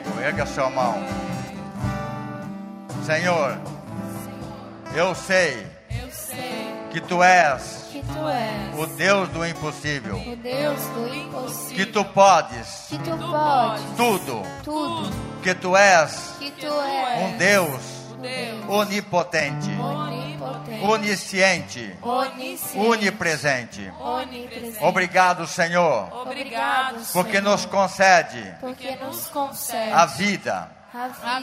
Speaker 1: Comigo, erga a sua mão. Senhor, eu sei
Speaker 7: Eu sei
Speaker 1: que tu és
Speaker 7: que tu és
Speaker 1: o Deus do impossível,
Speaker 7: o Deus do impossível.
Speaker 1: que tu podes
Speaker 7: que tu podes
Speaker 1: tudo,
Speaker 7: tudo.
Speaker 1: que tu és
Speaker 7: Que tu és
Speaker 1: um Deus
Speaker 7: Deus
Speaker 1: onipotente,
Speaker 7: onipotente,
Speaker 1: onisciente,
Speaker 7: onisciente,
Speaker 1: onipresente.
Speaker 7: onipresente.
Speaker 1: Obrigado, Senhor,
Speaker 7: Obrigado,
Speaker 1: porque
Speaker 7: Senhor,
Speaker 1: nos concede
Speaker 7: porque nos concede
Speaker 1: a vida.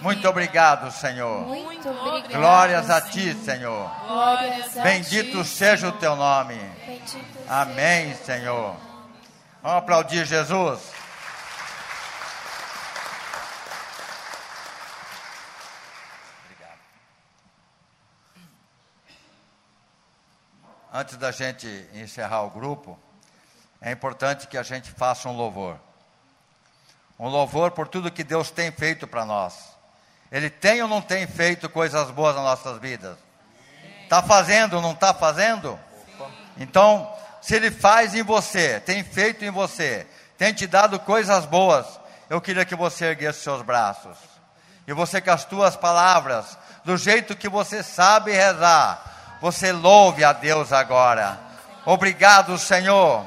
Speaker 1: Muito obrigado, Senhor.
Speaker 7: Muito obrigado.
Speaker 1: Glórias a
Speaker 7: Senhor.
Speaker 1: ti, Senhor.
Speaker 7: A
Speaker 1: Bendito
Speaker 7: ti,
Speaker 1: seja o teu nome. Amém, Senhor. Vamos aplaudir Jesus. Antes da gente encerrar o grupo, é importante que a gente faça um louvor. Um louvor por tudo que Deus tem feito para nós. Ele tem ou não tem feito coisas boas nas nossas vidas? Está fazendo ou não está fazendo? Então, se Ele faz em você, tem feito em você, tem te dado coisas boas, eu queria que você erguesse seus braços. E você com as tuas palavras, do jeito que você sabe rezar, você louve a Deus agora. Obrigado, Senhor.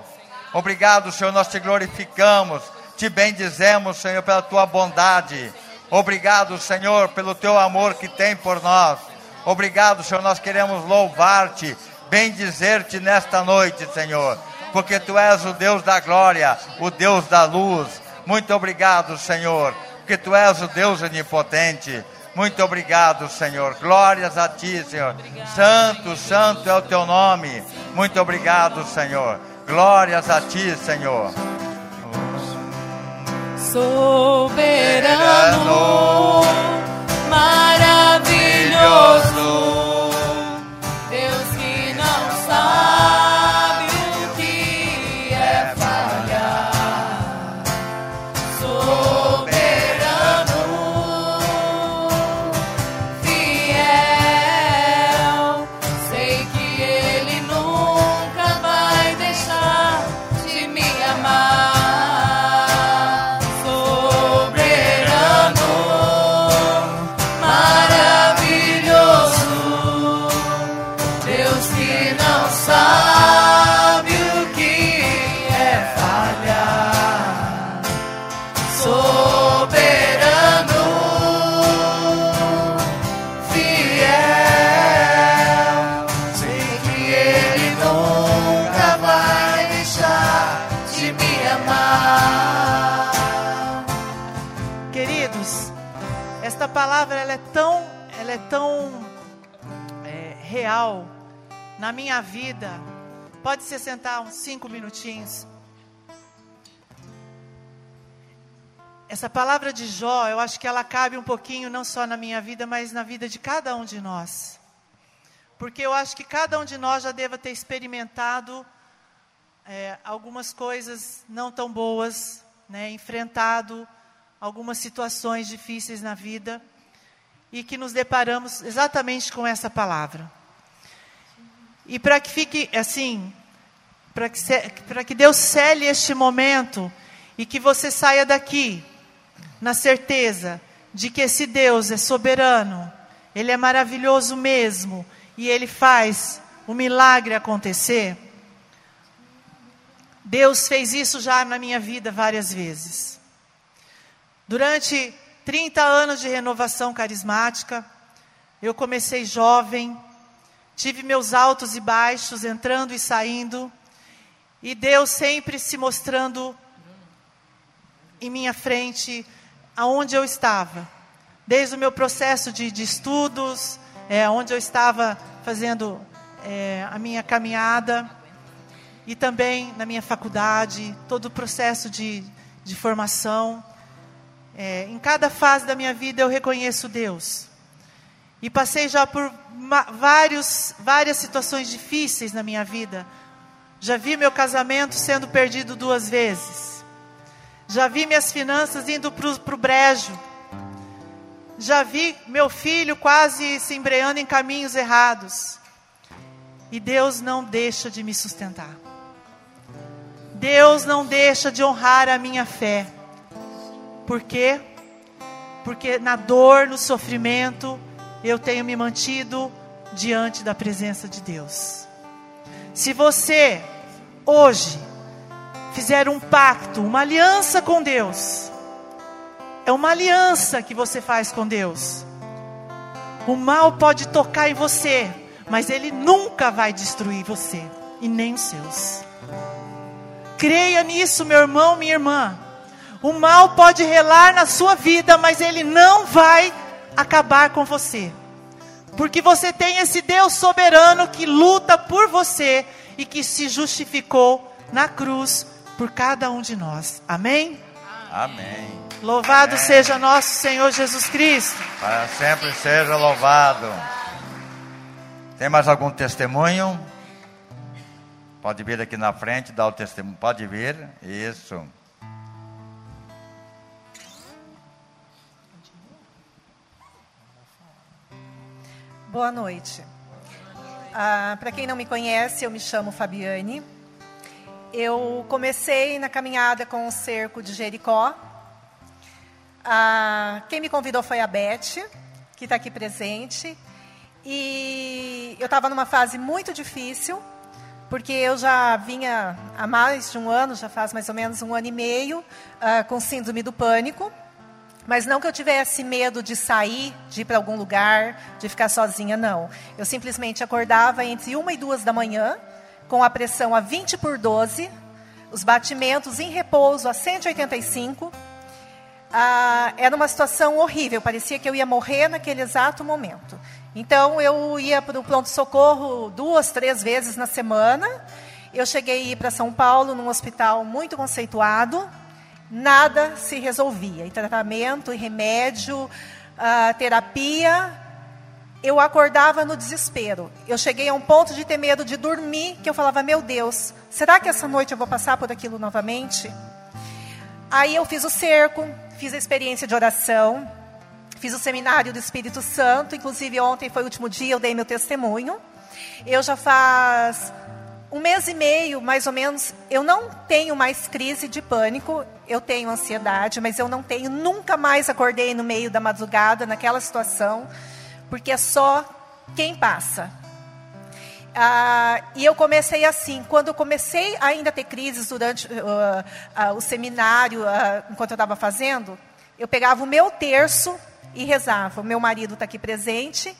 Speaker 1: Obrigado, Senhor, nós te glorificamos, te bendizemos, Senhor, pela tua bondade. Obrigado, Senhor, pelo teu amor que tem por nós. Obrigado, Senhor, nós queremos louvar-te, bendizer-te nesta noite, Senhor, porque tu és o Deus da glória, o Deus da luz. Muito obrigado, Senhor, porque tu és o Deus onipotente. Muito obrigado, Senhor. Glórias a ti, Senhor. Santo, santo é o teu nome. Muito obrigado, Senhor. Glórias a ti, Senhor.
Speaker 2: soberano, maravilhoso,
Speaker 5: tão é, real na minha vida. Pode se sentar uns cinco minutinhos. Essa palavra de Jó, eu acho que ela cabe um pouquinho não só na minha vida, mas na vida de cada um de nós. Porque eu acho que cada um de nós já deva ter experimentado é, algumas coisas não tão boas, né, enfrentado algumas situações difíceis na vida e que nos deparamos exatamente com essa palavra. E para que fique assim, para que, para que Deus cele este momento e que você saia daqui na certeza de que esse Deus é soberano, Ele é maravilhoso mesmo e Ele faz o milagre acontecer. Deus fez isso já na minha vida várias vezes. Durante 30 anos de renovação carismática, eu comecei jovem, tive meus altos e baixos, entrando e saindo, e Deus sempre se mostrando em minha frente, aonde eu estava. Desde o meu processo de, de estudos, é, onde eu estava fazendo é, a minha caminhada, e também na minha faculdade, todo o processo de, de formação. É, em cada fase da minha vida eu reconheço Deus. E passei já por vários, várias situações difíceis na minha vida. Já vi meu casamento sendo perdido duas vezes. Já vi minhas finanças indo para o brejo. Já vi meu filho quase se embreando em caminhos errados. E Deus não deixa de me sustentar. Deus não deixa de honrar a minha fé. Por quê? Porque na dor, no sofrimento, eu tenho me mantido diante da presença de Deus. Se você hoje fizer um pacto, uma aliança com Deus, é uma aliança que você faz com Deus. O mal pode tocar em você, mas ele nunca vai destruir você e nem os seus. Creia nisso, meu irmão, minha irmã. O mal pode relar na sua vida, mas ele não vai acabar com você. Porque você tem esse Deus soberano que luta por você e que se justificou na cruz por cada um de nós. Amém?
Speaker 1: Amém.
Speaker 5: Louvado Amém. seja nosso Senhor Jesus Cristo.
Speaker 1: Para sempre seja louvado. Tem mais algum testemunho? Pode vir aqui na frente, dar o testemunho. Pode vir. Isso.
Speaker 8: Boa noite. Ah, Para quem não me conhece, eu me chamo Fabiane. Eu comecei na caminhada com o cerco de Jericó. Ah, quem me convidou foi a Beth, que está aqui presente. E eu estava numa fase muito difícil, porque eu já vinha há mais de um ano, já faz mais ou menos um ano e meio, uh, com síndrome do pânico. Mas não que eu tivesse medo de sair, de ir para algum lugar, de ficar sozinha, não. Eu simplesmente acordava entre uma e duas da manhã, com a pressão a 20 por 12, os batimentos em repouso a 185. Ah, era uma situação horrível, parecia que eu ia morrer naquele exato momento. Então eu ia para o pronto-socorro duas, três vezes na semana. Eu cheguei a ir para São Paulo, num hospital muito conceituado. Nada se resolvia. Em tratamento, em remédio, uh, terapia. Eu acordava no desespero. Eu cheguei a um ponto de ter medo de dormir, que eu falava, meu Deus, será que essa noite eu vou passar por aquilo novamente? Aí eu fiz o cerco, fiz a experiência de oração, Fiz o seminário do Espírito Santo, inclusive ontem foi o último dia, eu dei meu testemunho. Eu já faz um mês e meio, mais ou menos, eu não tenho mais crise de pânico, eu tenho ansiedade, mas eu não tenho, nunca mais acordei no meio da madrugada, naquela situação, porque é só quem passa. Ah, e eu comecei assim, quando eu comecei ainda a ter crises durante uh, uh, o seminário, uh, enquanto eu estava fazendo, eu pegava o meu terço e rezava. O meu marido está aqui presente,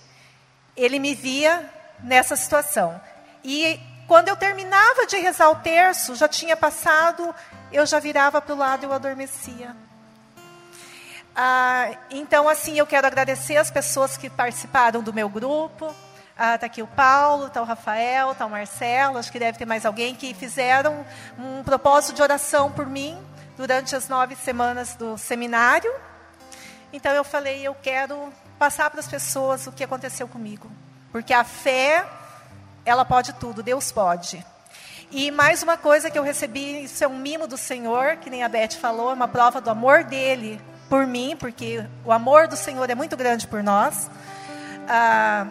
Speaker 8: ele me via nessa situação. E quando eu terminava de rezar o terço, já tinha passado, eu já virava para o lado e eu adormecia. Ah, então, assim, eu quero agradecer as pessoas que participaram do meu grupo. Está ah, tá aqui o Paulo, está o Rafael, está o Marcelo, acho que deve ter mais alguém que fizeram um propósito de oração por mim durante as nove semanas do seminário. Então eu falei, eu quero passar para as pessoas o que aconteceu comigo. Porque a fé, ela pode tudo, Deus pode. E mais uma coisa que eu recebi, isso é um mimo do Senhor, que nem a Beth falou, é uma prova do amor dele por mim, porque o amor do Senhor é muito grande por nós. Ah,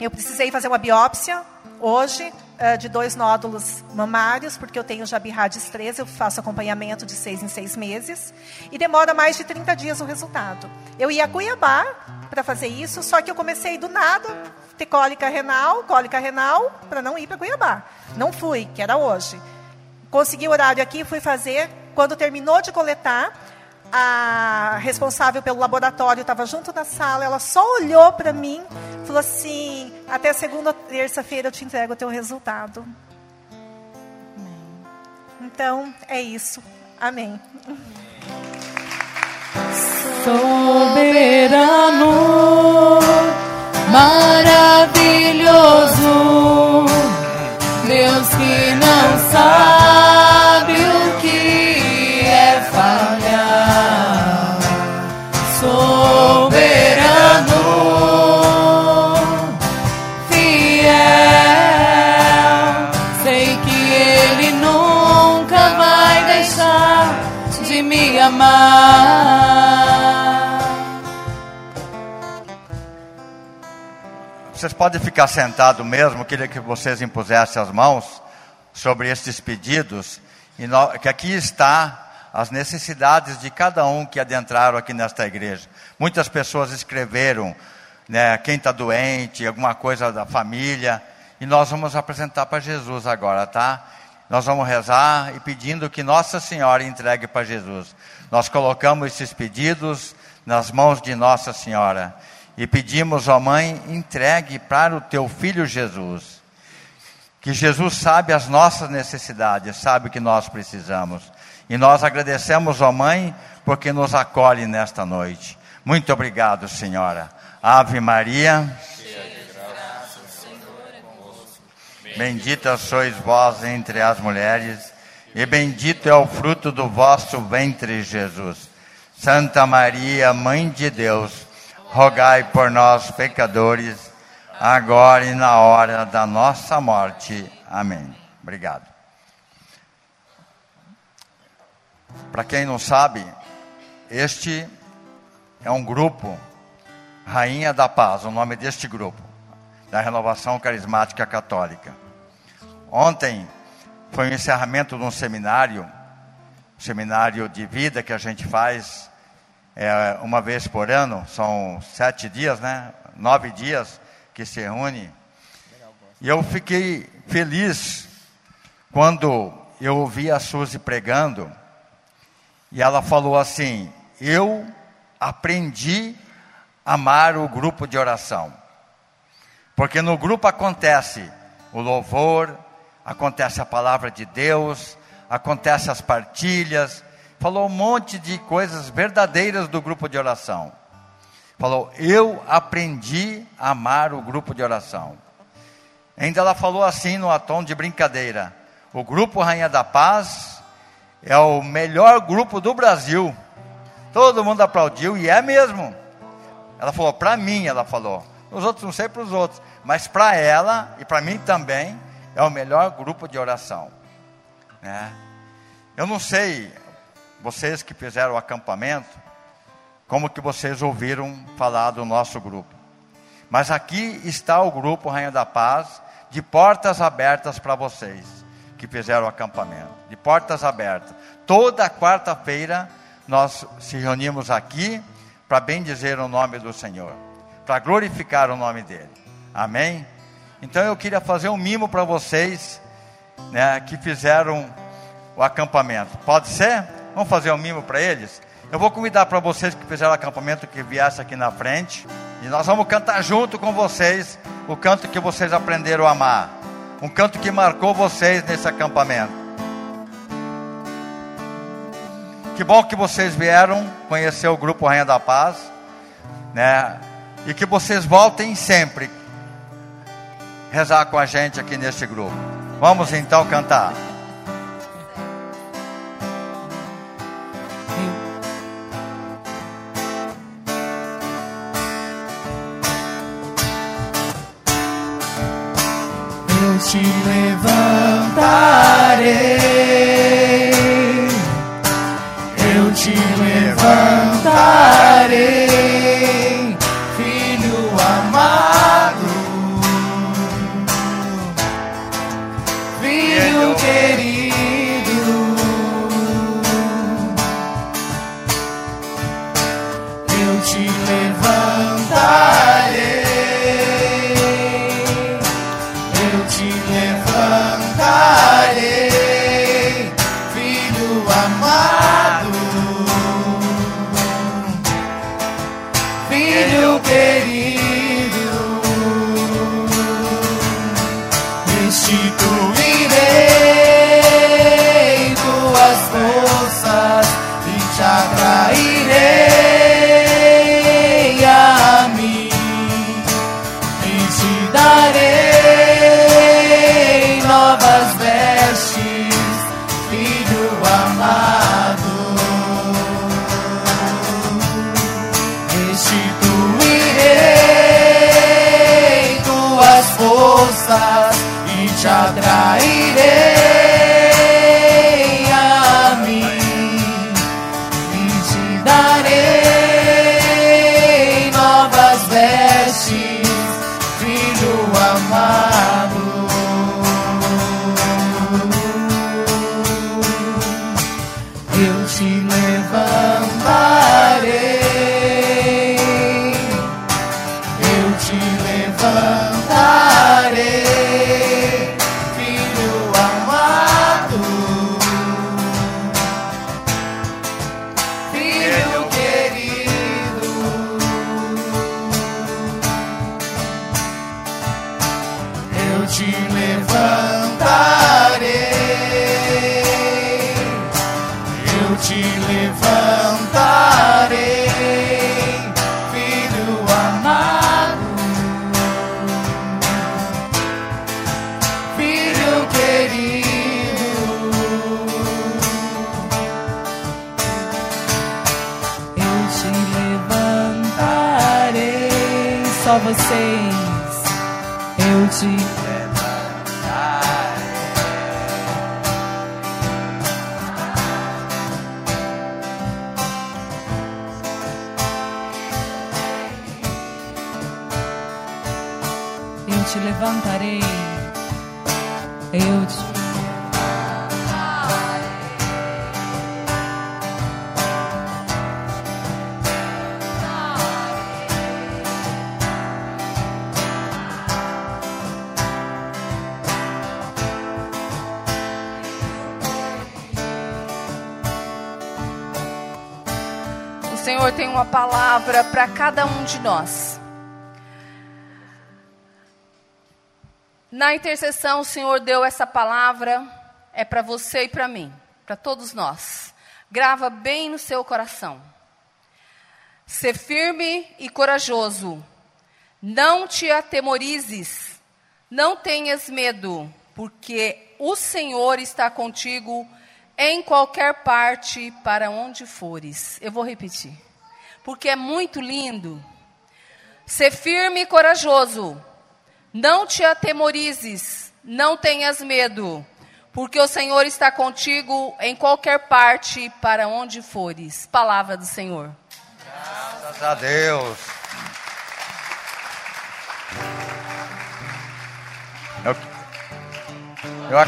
Speaker 8: eu precisei fazer uma biópsia hoje, uh, de dois nódulos mamários, porque eu tenho Jabirades 13, eu faço acompanhamento de seis em seis meses, e demora mais de 30 dias o resultado. Eu ia a Cuiabá para fazer isso, só que eu comecei do nada, ter cólica renal, cólica renal, para não ir para Cuiabá. Não fui, que era hoje. Consegui o horário aqui, fui fazer. Quando terminou de coletar, a responsável pelo laboratório estava junto na sala, ela só olhou para mim, falou assim: até segunda terça-feira eu te entrego o teu resultado. Então, é isso. Amém.
Speaker 2: soberano, maravilhoso, Deus que não sabe o que é falhar, soberano, fiel, sei que Ele nunca vai deixar de me amar.
Speaker 1: Vocês podem ficar sentados mesmo, queria que vocês impusessem as mãos sobre estes pedidos, e nó- que aqui está as necessidades de cada um que adentraram aqui nesta igreja. Muitas pessoas escreveram, né, quem está doente, alguma coisa da família, e nós vamos apresentar para Jesus agora, tá? Nós vamos rezar e pedindo que Nossa Senhora entregue para Jesus. Nós colocamos esses pedidos nas mãos de Nossa Senhora e pedimos, ó Mãe, entregue para o teu filho Jesus. Que Jesus sabe as nossas necessidades, sabe o que nós precisamos. E nós agradecemos, ó Mãe, porque nos acolhe nesta noite. Muito obrigado, Senhora. Ave Maria. Bendita sois vós entre as mulheres, e bendito é o fruto do vosso ventre, Jesus. Santa Maria, Mãe de Deus, rogai por nós, pecadores, agora e na hora da nossa morte. Amém. Obrigado. Para quem não sabe, este é um grupo, Rainha da Paz, o nome deste grupo, da Renovação Carismática Católica. Ontem foi o encerramento de um seminário, seminário de vida que a gente faz é, uma vez por ano, são sete dias, né? Nove dias que se reúne. E eu fiquei feliz quando eu ouvi a Suzy pregando e ela falou assim: Eu aprendi a amar o grupo de oração. Porque no grupo acontece o louvor, acontece a palavra de Deus, acontece as partilhas. Falou um monte de coisas verdadeiras do grupo de oração. Falou, eu aprendi a amar o grupo de oração. Ainda ela falou assim no tom de brincadeira: o grupo Rainha da Paz é o melhor grupo do Brasil. Todo mundo aplaudiu e é mesmo. Ela falou, para mim, ela falou. Os outros não sei para os outros, mas para ela e para mim também é o melhor grupo de oração. Né? Eu não sei, vocês que fizeram o acampamento, como que vocês ouviram falar do nosso grupo. Mas aqui está o grupo Rainha da Paz, de portas abertas para vocês que fizeram o acampamento. De portas abertas. Toda quarta-feira nós se reunimos aqui para bendizer o nome do Senhor, para glorificar o nome dele. Amém? Então eu queria fazer um mimo para vocês, né, que fizeram o acampamento. Pode ser? Vamos fazer um mimo para eles? Eu vou convidar para vocês que fizeram acampamento que viessem aqui na frente. E nós vamos cantar junto com vocês o canto que vocês aprenderam a amar. Um canto que marcou vocês nesse acampamento. Que bom que vocês vieram conhecer o grupo Rainha da Paz, né? E que vocês voltem sempre rezar com a gente aqui nesse grupo. Vamos então cantar.
Speaker 6: Te levantarei, eu te levantarei, te levantarei. Eu te
Speaker 9: O Senhor tem uma palavra para cada um de nós. Na intercessão, o Senhor deu essa palavra, é para você e para mim, para todos nós. Grava bem no seu coração. Ser firme e corajoso. Não te atemorizes. Não tenhas medo, porque o Senhor está contigo em qualquer parte para onde fores. Eu vou repetir. Porque é muito lindo. Ser firme e corajoso. Não te atemorizes, não tenhas medo, porque o Senhor está contigo em qualquer parte para onde fores. Palavra do Senhor.
Speaker 1: Graças a Deus. Eu, eu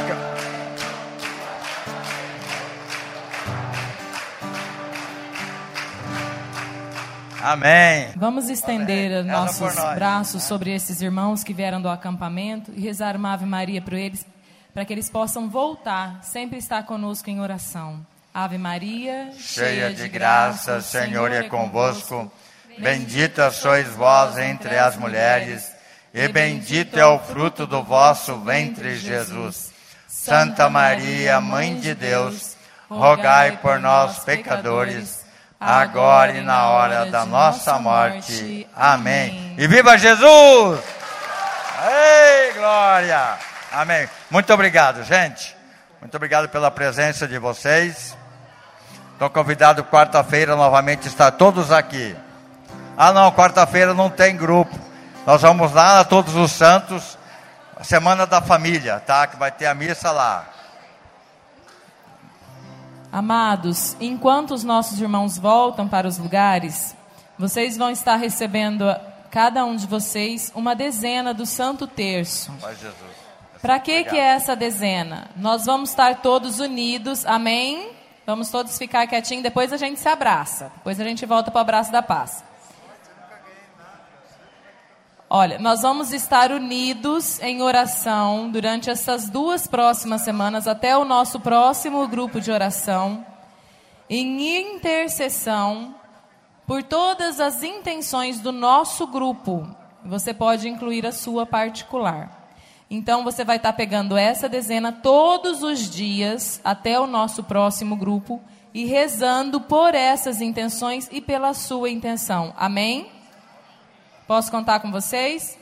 Speaker 1: Amém.
Speaker 4: Vamos estender
Speaker 1: Amém.
Speaker 4: Nossos braços sobre esses irmãos que vieram do acampamento e rezar uma Ave Maria para eles, para que eles possam voltar, sempre estar conosco em oração. Ave Maria,
Speaker 1: Cheia de graça, o Senhor é convosco. Bendita sois vós entre as mulheres, e bendito é o fruto do vosso ventre, Jesus. Santa Maria, Mãe de Deus, rogai por nós, pecadores, agora e na hora da nossa morte. Amém. E viva Jesus! Ei, glória! Amém. Muito obrigado, gente. Muito obrigado pela presença de vocês. Estou convidado quarta-feira novamente estar todos aqui. Ah, não, quarta-feira não tem grupo. Nós vamos lá na Todos os Santos, a Semana da Família, tá? Que vai ter a missa lá.
Speaker 4: Amados, enquanto os nossos irmãos voltam para os lugares, vocês vão estar recebendo, cada um de vocês, uma dezena do Santo Terço. Para que, que é essa dezena? Nós vamos estar todos unidos, amém? Vamos todos ficar quietinhos, depois a gente se abraça. Depois a gente volta para o abraço da paz. Olha, nós vamos estar unidos em oração durante essas duas próximas semanas, até o nosso próximo grupo de oração, em intercessão por todas as intenções do nosso grupo. Você pode incluir a sua particular. Então você vai estar pegando essa dezena todos os dias até o nosso próximo grupo e rezando por essas intenções e pela sua intenção. Amém? Posso contar com vocês?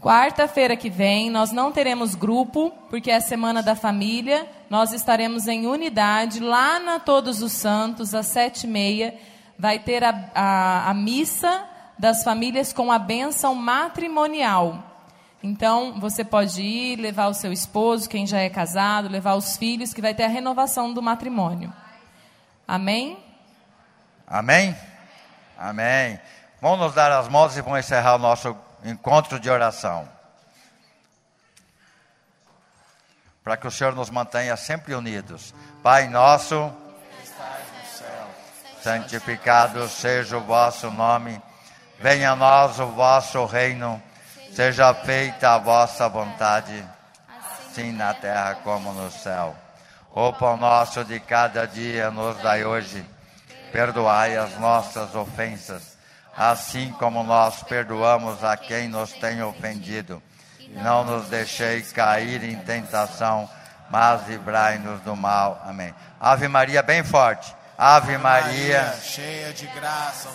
Speaker 4: Quarta-feira que vem, nós não teremos grupo, porque é a Semana da Família. Nós estaremos em unidade lá na Todos os Santos, às sete e meia. Vai ter a, a, a missa das famílias com a bênção matrimonial. Então, você pode ir, levar o seu esposo, quem já é casado, levar os filhos, que vai ter a renovação do matrimônio. Amém?
Speaker 1: Amém? Amém. Vamos nos dar as mãos e vamos encerrar o nosso encontro de oração. Para que o Senhor nos mantenha sempre unidos. Pai nosso, santificado seja o vosso nome, venha a nós o vosso reino, seja feita a vossa vontade, assim na terra como no céu. O pão nosso de cada dia nos dai hoje, perdoai as nossas ofensas, assim como nós perdoamos a quem nos tem ofendido. Não nos deixeis cair em tentação, mas livrai-nos do mal. Amém. Ave Maria, bem forte. Ave Maria,
Speaker 10: cheia de graça.